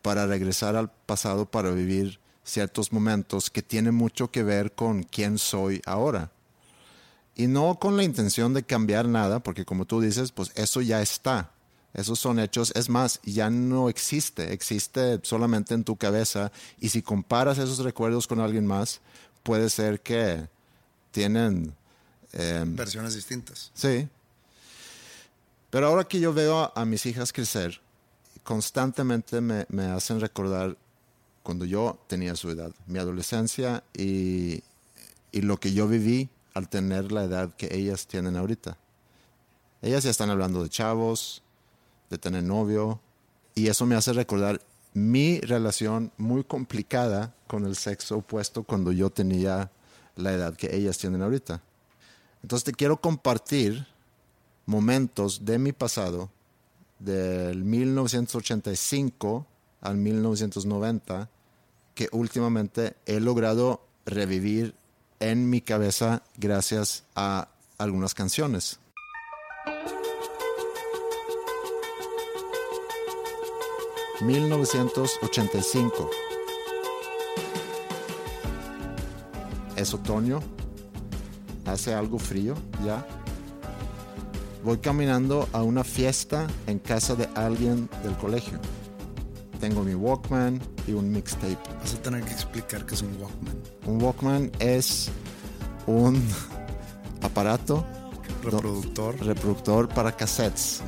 S1: para regresar al pasado, para vivir ciertos momentos que tienen mucho que ver con quién soy ahora. Y no con la intención de cambiar nada, porque como tú dices, pues eso ya está. Esos son hechos. Es más, ya no existe. Existe solamente en tu cabeza. Y si comparas esos recuerdos con alguien más, puede ser que tienen... eh,
S2: Versiones distintas.
S1: Sí. Pero ahora que yo veo a, a mis hijas crecer, constantemente me, me hacen recordar cuando yo tenía su edad, mi adolescencia y, lo que yo viví al tener la edad que ellas tienen ahorita. Ellas ya están hablando de chavos, de tener novio, y eso me hace recordar mi relación muy complicada con el sexo opuesto cuando yo tenía la edad que ellas tienen ahorita. Entonces te quiero compartir momentos de mi pasado, del 1985 al 1990, que últimamente he logrado revivir en mi cabeza gracias a algunas canciones. ...1985... Es otoño... ...hace algo frío ya... Voy caminando a una fiesta en casa de alguien del colegio. Tengo mi Walkman y un mixtape.
S2: Vas a tener que explicar qué es un Walkman.
S1: Un Walkman es un aparato
S2: Reproductor
S1: reproductor para cassettes.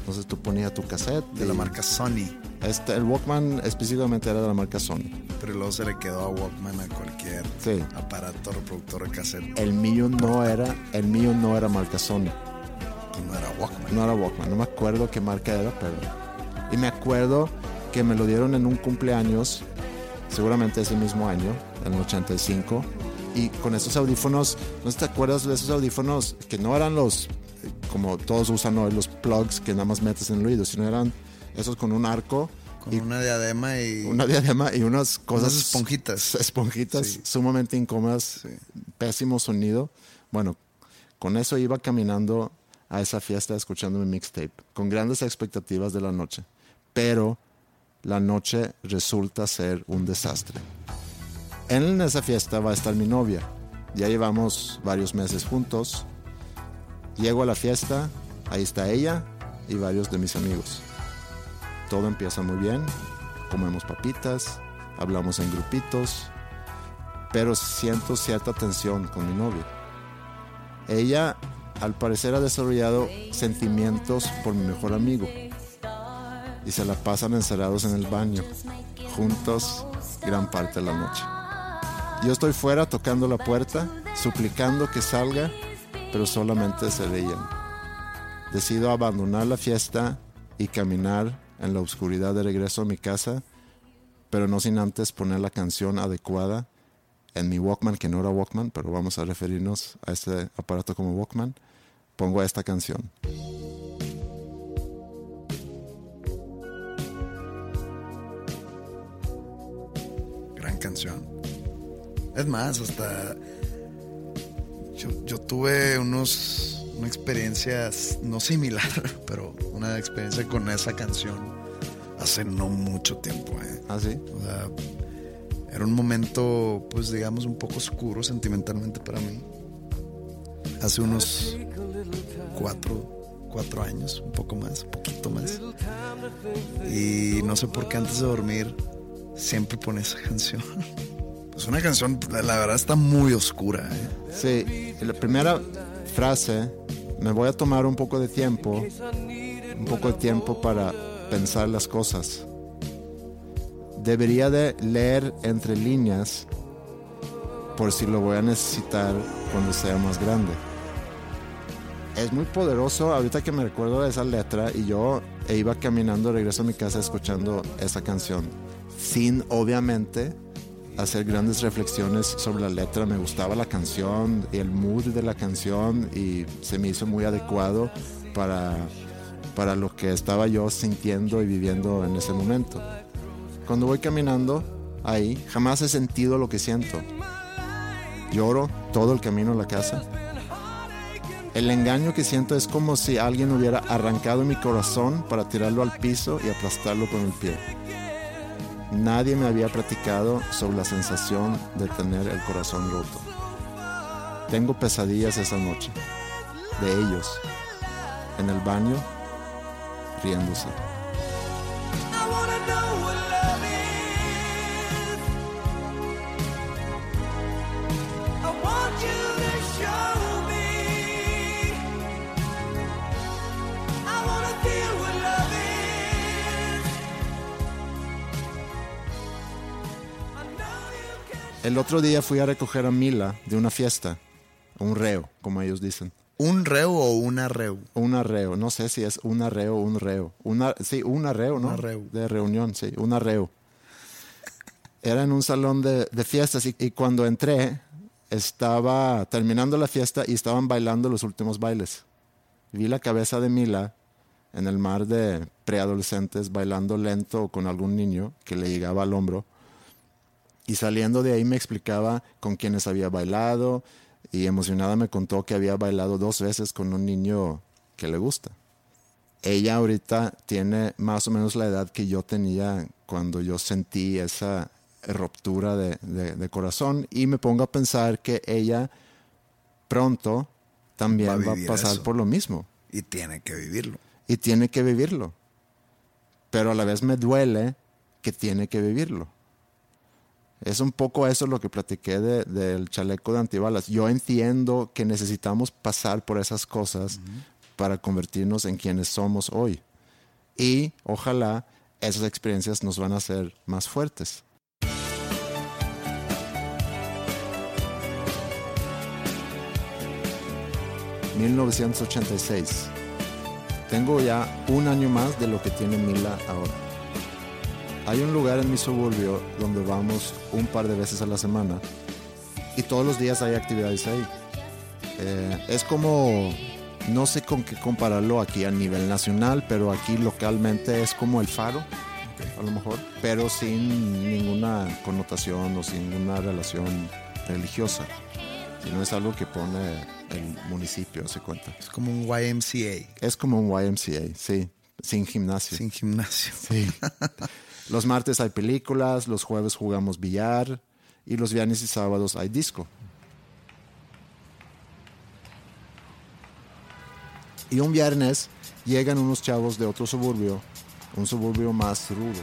S1: Entonces tú ponías tu cassette.
S2: de la marca Sony.
S1: Este, el Walkman específicamente era de la marca Sony.
S2: Pero luego se le quedó a Walkman a cualquier
S1: Sí.
S2: aparato reproductor de cassette.
S1: El mío no era, el mío no era marca Sony.
S2: Pues no era Walkman.
S1: No era Walkman, no me acuerdo qué marca era, pero. Y me acuerdo que me lo dieron en un cumpleaños, seguramente ese mismo año, en el 85. Y con esos audífonos, ¿no te acuerdas de esos audífonos que no eran los, como todos usan hoy, los plugs que nada más metes en el oído, sino eran esos con un arco
S2: Con
S1: y
S2: una diadema y
S1: una diadema y unas cosas.
S2: Unas esponjitas.
S1: Esponjitas
S2: Sí.
S1: sumamente incómodas, pésimo sonido. Bueno, con eso iba caminando a esa fiesta escuchando mi mixtape, con grandes expectativas de la noche. Pero la noche resulta ser un desastre. En esa fiesta va a estar mi novia. Ya llevamos varios meses juntos. Llego a la fiesta, ahí está ella y varios de mis amigos. Todo empieza muy bien, comemos papitas, hablamos en grupitos, pero siento cierta tensión con mi novia. Ella, al parecer, ha desarrollado sentimientos por mi mejor amigo y se la pasan encerrados en el baño, juntos gran parte de la noche. Yo estoy fuera tocando la puerta, suplicando que salga, pero solamente se veían. Decido abandonar la fiesta y caminar en la oscuridad de regreso a mi casa, pero no sin antes poner la canción adecuada en mi Walkman, que no era Walkman, pero vamos a referirnos a este aparato como Walkman. Pongo esta canción.
S2: Gran canción. Es más, hasta yo, yo tuve unos una experiencia no similar, pero una experiencia con esa canción hace no mucho tiempo. ¿eh?
S1: ¿Ah, sí?
S2: O sea, era un momento, pues digamos, un poco oscuro sentimentalmente para mí. Hace unos cuatro, cuatro años, un poco más, un poquito más. Y no sé por qué antes de dormir siempre pone esa canción. Es una canción, la verdad está muy oscura. ¿eh?
S1: Sí, la primera frase, me voy a tomar un poco de tiempo, un poco de tiempo para pensar las cosas. Debería de leer entre líneas por si lo voy a necesitar cuando sea más grande. Es muy poderoso ahorita que me recuerdo de esa letra y yo iba caminando regreso a mi casa escuchando esa canción. Sin obviamente hacer grandes reflexiones sobre la letra. Me gustaba la canción y el mood de la canción y se me hizo muy adecuado para, para lo que estaba yo sintiendo y viviendo en ese momento. Cuando voy caminando ahí, jamás he sentido lo que siento. Lloro todo el camino a la casa. El engaño que siento es como si alguien hubiera arrancado mi corazón para tirarlo al piso y aplastarlo con el pie. Nadie me había platicado sobre la sensación de tener el corazón roto. Tengo pesadillas esa noche, de ellos, en el baño, riéndose. El otro día fui a recoger a Mila de una fiesta, un reo, como ellos dicen.
S2: ¿Un reo o un arreo?
S1: Un arreo, no sé si es un arreo o un reo. Una, sí, un arreo, ¿no?
S2: Un arreo.
S1: De reunión, sí, un arreo. Era en un salón de, de fiestas y, y cuando entré estaba terminando la fiesta y estaban bailando los últimos bailes. Vi la cabeza de Mila en el mar de preadolescentes bailando lento con algún niño que le llegaba al hombro. Y saliendo de ahí me explicaba con quienes había bailado y emocionada me contó que había bailado dos veces con un niño que le gusta. Ella ahorita tiene más o menos la edad que yo tenía cuando yo sentí esa ruptura de, de, de corazón y me pongo a pensar que ella pronto también
S2: Va a
S1: va a,
S2: vivir
S1: pasar
S2: eso.
S1: por lo mismo
S2: Y tiene que vivirlo.
S1: y tiene que vivirlo. Pero a la vez me duele que tiene que vivirlo. Es un poco eso lo que platiqué de- del chaleco de antibalas. Yo entiendo que necesitamos pasar por esas cosas para convertirnos en quienes somos hoy. Y ojalá esas experiencias nos van a hacer más fuertes. ...1986... Tengo ya un año más de lo que tiene Mila ahora. Hay un lugar en mi suburbio donde vamos un par de veces a la semana y todos los días hay actividades ahí. Eh, es como, no sé con qué compararlo aquí a nivel nacional, pero aquí localmente es como el faro, a lo mejor, pero sin ninguna connotación o sin ninguna relación religiosa, sino es algo que pone el municipio, se cuenta.
S2: Es como un YMCA
S1: Es como un YMCA, sí, sin gimnasio.
S2: sin gimnasio.
S1: Sí. Los martes hay películas, los jueves jugamos billar y los viernes y sábados hay disco. Y un viernes llegan unos chavos de otro suburbio, un suburbio más rudo.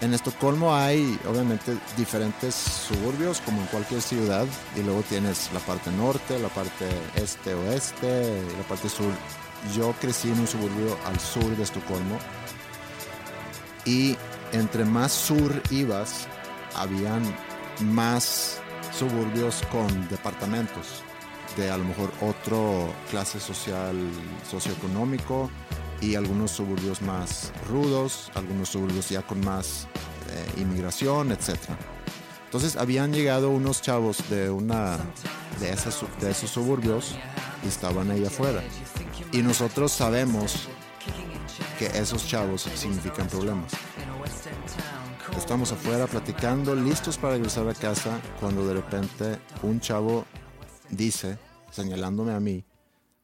S1: En Estocolmo hay obviamente diferentes suburbios como en cualquier ciudad y luego tienes la parte norte, la parte este, oeste y la parte sur. Yo crecí en un suburbio al sur de Estocolmo y entre más sur ibas, habían más suburbios con departamentos de a lo mejor otro clase social socioeconómico y algunos suburbios más rudos, algunos suburbios ya con más eh, inmigración, etc. Entonces habían llegado unos chavos de una de, de esos suburbios y estaban ahí afuera. Y nosotros sabemos que esos chavos significan problemas. Estamos afuera platicando, listos para regresar a casa, cuando de repente un chavo dice, señalándome a mí,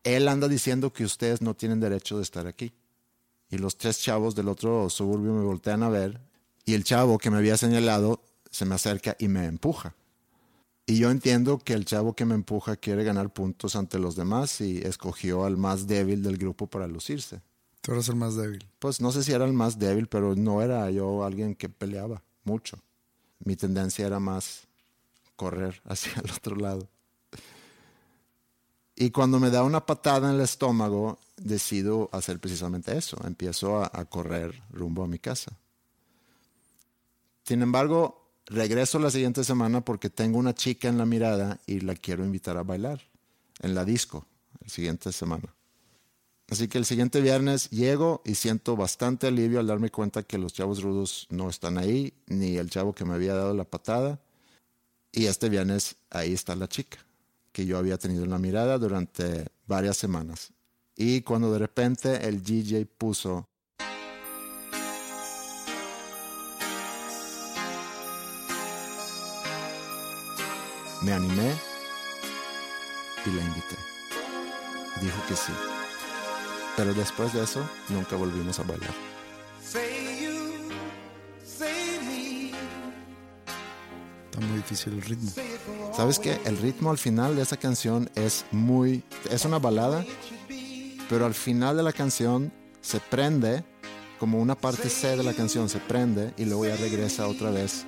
S1: él anda diciendo que ustedes no tienen derecho de estar aquí. Y los tres chavos del otro suburbio me voltean a ver y el chavo que me había señalado se me acerca y me empuja. Y yo entiendo que el chavo que me empuja quiere ganar puntos ante los demás y escogió al más débil del grupo para lucirse.
S2: Tú eres el más débil.
S1: Pues no sé si era el más débil, pero no era yo alguien que peleaba mucho. Mi tendencia era más correr hacia el otro lado. Y cuando me da una patada en el estómago, decido hacer precisamente eso. Empiezo a, a correr rumbo a mi casa. Sin embargo, regreso la siguiente semana porque tengo una chica en la mirada y la quiero invitar a bailar en la disco la siguiente semana. Así que el siguiente viernes llego y siento bastante alivio al darme cuenta que los chavos rudos no están ahí, ni el chavo que me había dado la patada. Y este viernes ahí está la chica que yo había tenido en la mirada durante varias semanas. Y cuando de repente el DJ puso me animé y la invité. Dijo que sí. Pero después de eso, nunca volvimos a bailar.
S2: Está muy difícil el ritmo.
S1: ¿Sabes qué? El ritmo al final de esa canción es muy... Es una balada, pero al final de la canción se prende, como una parte C de la canción se prende y luego ya regresa otra vez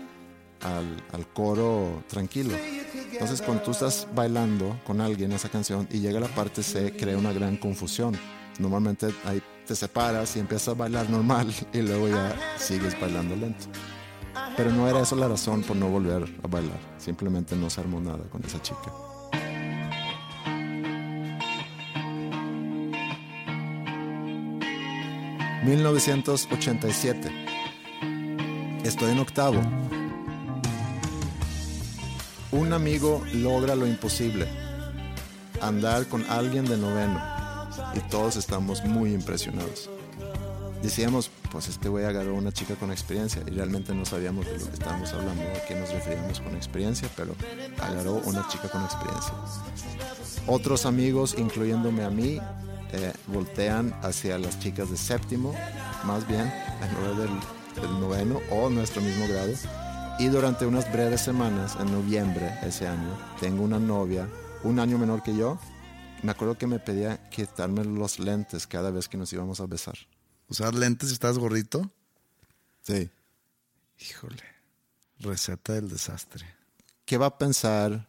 S1: al, al coro tranquilo. Entonces cuando tú estás bailando con alguien esa canción y llega la parte C, crea una gran confusión. Normalmente ahí te separas y empiezas a bailar normal y luego ya sigues bailando lento. Pero no era eso la razón por no volver a bailar. Simplemente no se armó nada con esa chica. ...1987... Estoy en octavo. Un amigo logra lo imposible. Andar con alguien de noveno. Y todos estamos muy impresionados. Decíamos, pues este güey agarró una chica con experiencia y realmente no sabíamos de lo que estábamos hablando, a qué nos referíamos con experiencia, pero agarró una chica con experiencia. Otros amigos, incluyéndome a mí, eh, voltean hacia las chicas de séptimo, más bien, en lugar del, del noveno o nuestro mismo grado. Y durante unas breves semanas, en noviembre ese año, tengo una novia, un año menor que yo. Me acuerdo que me pedía quitarme los lentes cada vez que nos íbamos a besar.
S2: ¿Usar lentes si estás gordito?
S1: Sí.
S2: Híjole. Receta del desastre.
S1: ¿Qué va a pensar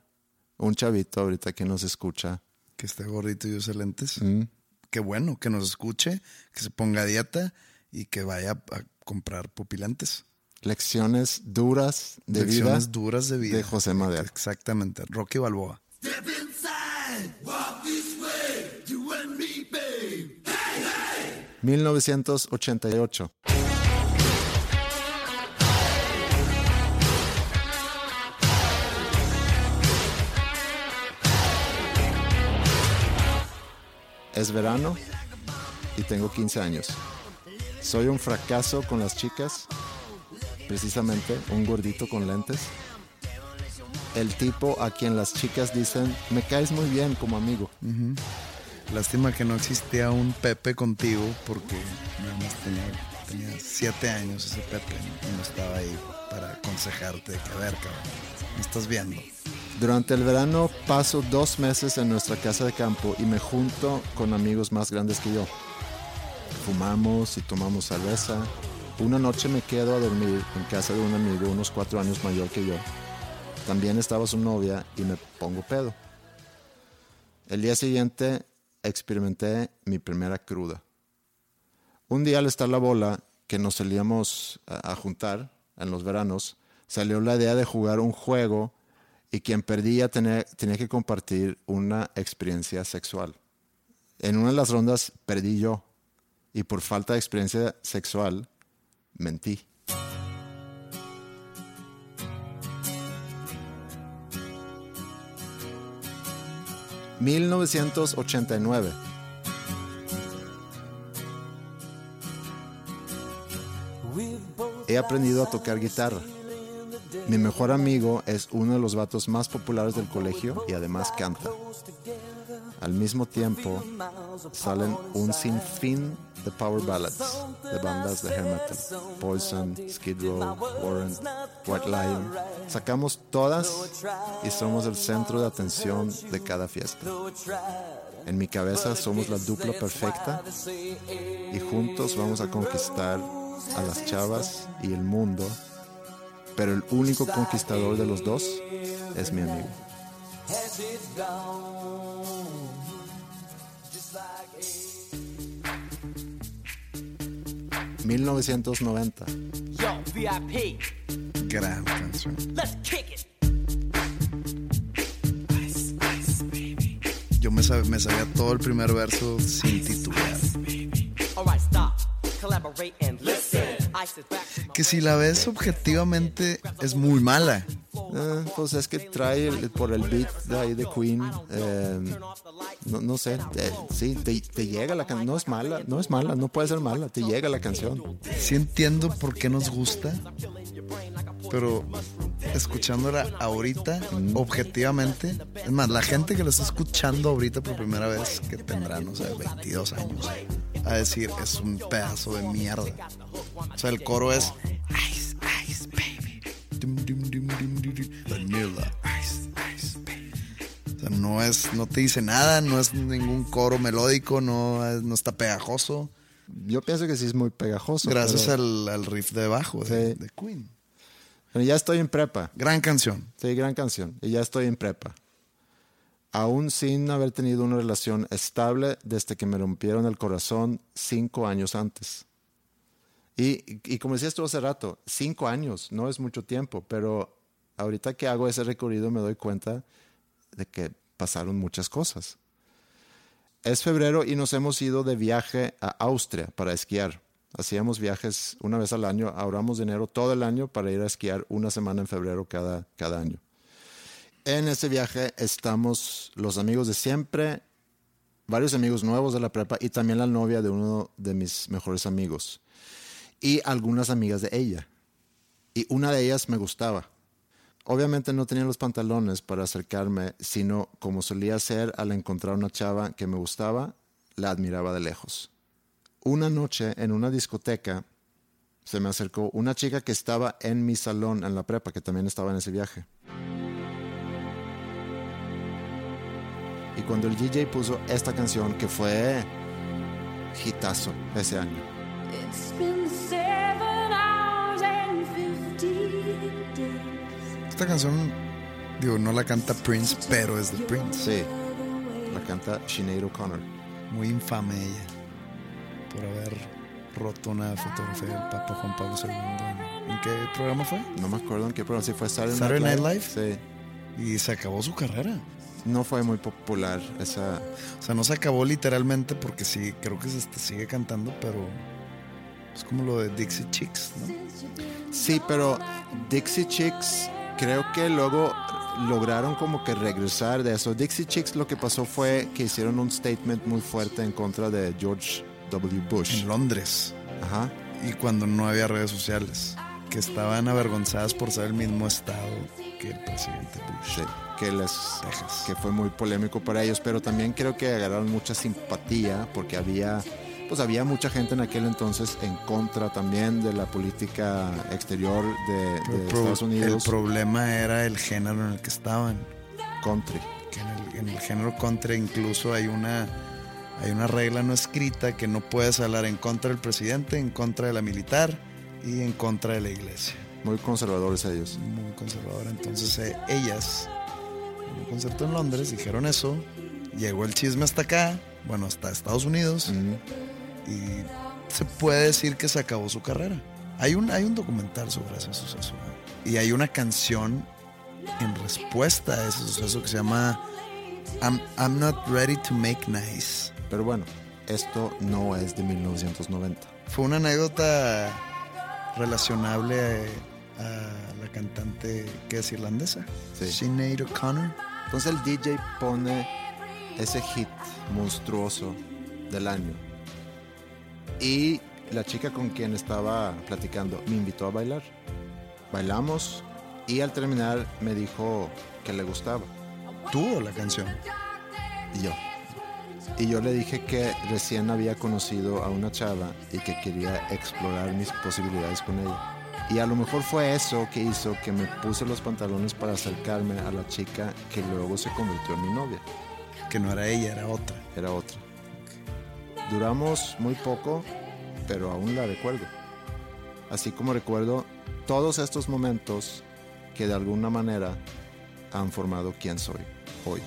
S1: un chavito ahorita que nos escucha?
S2: Que esté gordito y use lentes.
S1: Mm.
S2: Qué bueno, que nos escuche, que se ponga a dieta y que vaya a comprar pupilentes.
S1: Lecciones duras de
S2: Lecciones
S1: vida
S2: duras de vida.
S1: de José Madero.
S2: Exactamente. Rocky Balboa.
S1: 1988. Es verano y tengo 15 años. Soy un fracaso con las chicas, precisamente un gordito con lentes. El tipo a quien las chicas dicen, me caes muy bien como amigo.
S2: Lástima que no existía un Pepe contigo porque nada más tenía, tenía siete años ese Pepe y no estaba ahí para aconsejarte que, a ver, cabrón, me estás viendo.
S1: Durante el verano paso dos meses en nuestra casa de campo y me junto con amigos más grandes que yo. Fumamos y tomamos cerveza. Una noche me quedo a dormir en casa de un amigo unos cuatro años mayor que yo. También estaba su novia y me pongo pedo. El día siguiente experimenté mi primera cruda. Un día al estar la bola que nos solíamos a, juntar en los veranos, salió la idea de jugar un juego y quien perdía tenía que compartir una experiencia sexual. En una de las rondas perdí yo y por falta de experiencia sexual mentí. ...1989... He aprendido a tocar guitarra. Mi mejor amigo es uno de los vatos más populares del colegio y además canta. Al mismo tiempo, salen un sinfín de power ballads de bandas de hair. Poison, Skid Row, Warrant, White Lion. Sacamos todas y somos el centro de atención de cada fiesta. En mi cabeza somos la dupla perfecta y juntos vamos a conquistar a las chavas y el mundo, pero el único conquistador de los dos es mi amigo. 1990.
S4: Yo, VIP,
S2: Gran canción.
S4: let's kick it.
S2: Yo me, sab- me sabía todo el primer verso sin titular. Que si la ves objetivamente es muy mala.
S1: Eh, pues es que trae el- por el beat de ahí de Queen. eh, no, no sé, eh, sí, te, te llega la canción. No es mala, no es mala, no puede ser mala, te llega la canción.
S2: Sí entiendo por qué nos gusta, pero escuchándola ahorita, objetivamente, es más, la gente que la está escuchando ahorita por primera vez, que tendrá, no sé, 22 años, a decir, es un pedazo de mierda. O sea, el coro es Ice, Ice, baby. Vanilla, Ice, Ice, baby. O sea, no es, no te dice nada, no es ningún coro melódico, no, es- no está pegajoso.
S1: Yo pienso que sí es muy pegajoso.
S2: Gracias
S1: pero-
S2: al, al riff de bajo de,
S1: Sí.
S2: de Queen.
S1: pero ya estoy en prepa.
S2: Gran canción.
S1: Sí, gran canción. Y ya estoy en prepa. Aún sin haber tenido una relación estable desde que me rompieron el corazón cinco años antes. Y, como decías tú hace rato, cinco años no es mucho tiempo, pero ahorita que hago ese recorrido me doy cuenta de que pasaron muchas cosas. Es febrero y nos hemos ido de viaje a Austria para esquiar. Hacíamos viajes una vez al año, ahorramos dinero todo el año para ir a esquiar una semana en febrero cada, cada año. En ese viaje estamos los amigos de siempre, varios amigos nuevos de la prepa y también la novia de uno de mis mejores amigos y algunas amigas de ella. Y una de ellas me gustaba. Obviamente no tenía los pantalones para acercarme, sino como solía hacer al encontrar una chava que me gustaba, la admiraba de lejos. Una noche en una discoteca se me acercó una chica que estaba en mi salón en la prepa, que también estaba en ese viaje. Y cuando el DJ puso esta canción, que fue hitazo ese año,
S2: Esta canción, digo, no la canta Prince, pero es de Prince.
S1: sí, la canta Sinead O'Connor.
S2: Muy infame ella por haber roto una fotografía del Papa Juan Pablo II. ¿En, qué programa fue?
S1: No me acuerdo en qué programa, si fue Saturday,
S2: Saturday Night Live.
S1: Sí,
S2: Y se acabó su carrera.
S1: no fue muy popular esa...
S2: O sea, no se acabó literalmente porque sí, creo que se sigue cantando, pero es como lo de Dixie Chicks, ¿no?
S1: Sí, pero Dixie Chicks creo que luego lograron como que regresar de eso. Dixie Chicks lo que pasó fue que hicieron un statement muy fuerte en contra de George W. Bush.
S2: En Londres.
S1: Ajá.
S2: Y cuando no había redes sociales. Que estaban avergonzadas por ser el mismo estado que el presidente Bush.
S1: Sí, que les
S2: Texas.
S1: que fue muy polémico para ellos, pero también creo que agarraron mucha simpatía porque había pues había mucha gente en aquel entonces en contra también de la política exterior de,
S2: El,
S1: Estados
S2: el
S1: Unidos
S2: problema era el género en el que estaban.
S1: country.
S2: Que en el, en el género contra incluso hay una, hay una regla no escrita que no puedes hablar en contra del presidente, en contra de la militar y en contra de la iglesia.
S1: Muy conservadores ellos.
S2: Muy conservadora. Entonces eh, ellas, en un concierto en Londres, dijeron eso. Llegó el chisme hasta acá, bueno, hasta Estados Unidos. Y se puede decir que se acabó su carrera. Hay un, hay un documental sobre ese suceso. ¿no? Y hay una canción en respuesta a ese suceso que se llama I'm, I'm Not Ready to Make Nice.
S1: Pero bueno, esto no es de 1990.
S2: Fue una anécdota relacionable a la cantante que es irlandesa,
S1: Sí.
S2: Sinead O'Connor.
S1: Entonces el DJ pone ese hit monstruoso del año. Y la chica con quien estaba platicando me invitó a bailar. Bailamos Y al terminar me dijo que le gustaba.
S2: ¿Tú o la canción?
S1: Y yo. Y yo le dije que recién había conocido a una chava y que quería explorar mis posibilidades con ella. Y a lo mejor fue eso que hizo que me puse los pantalones para acercarme a la chica que luego se convirtió en mi novia.
S2: Que no era ella, era otra.
S1: Era otra. Duramos muy poco, pero aún la recuerdo. Así como recuerdo todos estos momentos que de alguna manera han formado quién soy hoy.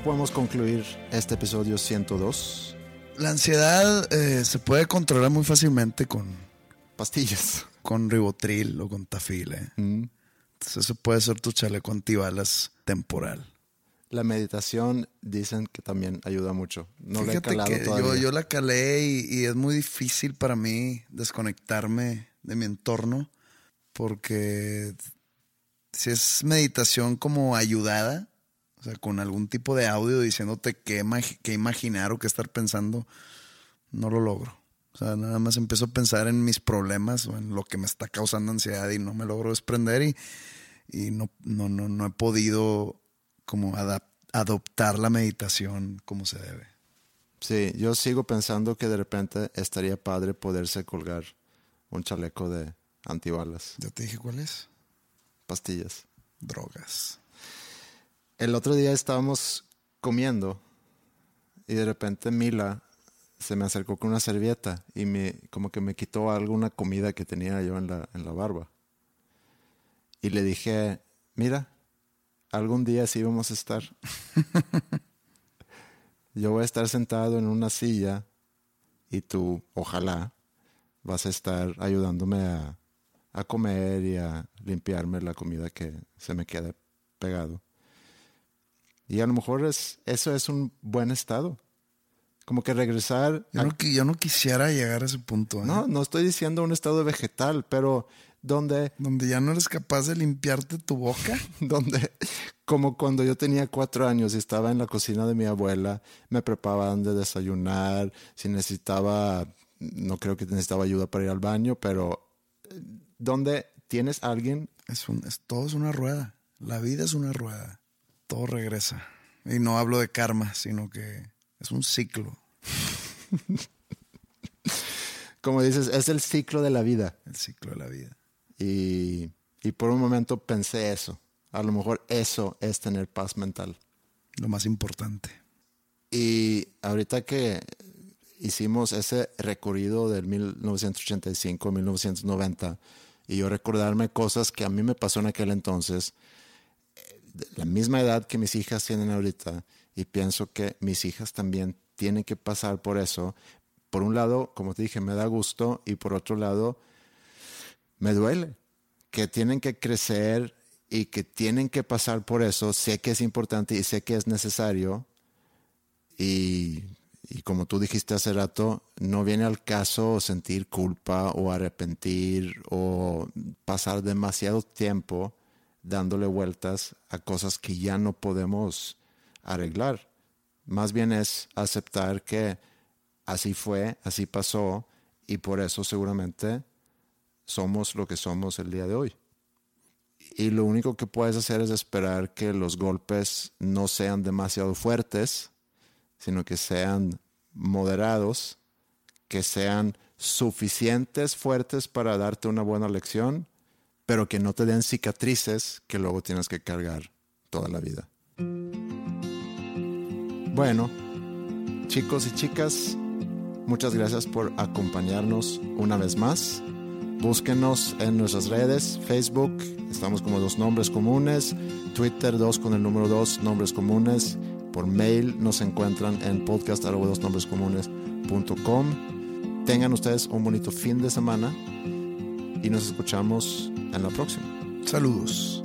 S1: ¿Cómo podemos concluir este episodio 102?
S2: La ansiedad eh, se puede controlar muy fácilmente con,
S1: Pastillas.
S2: con ribotril o con tafil. ¿eh?
S1: Mm.
S2: Entonces eso puede ser tu chaleco antibalas temporal.
S1: La meditación dicen que también ayuda mucho. No la he
S2: que yo, la calé y, y es muy difícil para mí desconectarme de mi entorno porque si es meditación como ayudada, o sea, con algún tipo de audio diciéndote qué, imagi- qué imaginar o qué estar pensando, no lo logro. O sea, nada más empiezo a pensar en mis problemas o en lo que me está causando ansiedad y no me logro desprender y, y no, no, no, no he podido como adoptar la meditación como se debe.
S1: Sí, yo sigo pensando que de repente estaría padre poderse colgar un chaleco de antibalas,
S2: Ya te dije cuál es.
S1: pastillas.
S2: Drogas.
S1: El otro día estábamos comiendo y de repente Mila se me acercó con una servilleta y me como que me quitó alguna comida que tenía yo en la, en la barba. Y le dije, mira, algún día sí vamos a estar. yo voy a estar sentado en una silla y tú, ojalá, vas a estar ayudándome a, a comer y a limpiarme la comida que se me queda pegado. Y a lo mejor es, eso es un buen estado. Como que regresar...
S2: Yo
S1: a-
S2: no, yo no quisiera llegar a ese punto. ¿eh?
S1: no, no estoy diciendo un estado vegetal, pero donde,
S2: Donde ya no eres capaz de limpiarte tu boca.
S1: donde, como cuando yo tenía cuatro años y estaba en la cocina de mi abuela, me preparaban de desayunar, si necesitaba, no creo que necesitaba ayuda para ir al baño, pero eh, donde tienes a alguien
S2: Es un, es, todo es una rueda. La vida es una rueda. Todo regresa. Y no hablo de karma, sino que es un ciclo.
S1: como dices, es el ciclo de la vida.
S2: El ciclo de la vida.
S1: Y, y por un momento pensé eso. A lo mejor eso es tener paz mental.
S2: Lo más importante.
S1: Y ahorita que hicimos ese recorrido del 1985-1990 y yo recordarme cosas que a mí me pasó en aquel entonces, la misma edad que mis hijas tienen ahorita, y pienso que mis hijas también tienen que pasar por eso. Por un lado, como te dije, me da gusto y por otro lado, me duele que tienen que crecer y que tienen que pasar por eso. Sé que es importante y sé que es necesario. Y, y como tú dijiste hace rato, no viene al caso sentir culpa o arrepentir o pasar demasiado tiempo dándole vueltas a cosas que ya no podemos arreglar. Más bien es aceptar que así fue, así pasó y por eso seguramente somos lo que somos el día de hoy. Y lo único que puedes hacer es esperar que los golpes no sean demasiado fuertes, sino que sean moderados, que sean suficientes fuertes para darte una buena lección, pero que no te den cicatrices que luego tienes que cargar toda la vida. Bueno, chicos y chicas, muchas gracias por acompañarnos una vez más. Búsquenos en nuestras redes, Facebook, estamos como dos nombres comunes, Twitter dos con el número dos nombres comunes, por mail nos encuentran en podcast. Tengan ustedes un bonito fin de semana y nos escuchamos en la próxima.
S2: Saludos.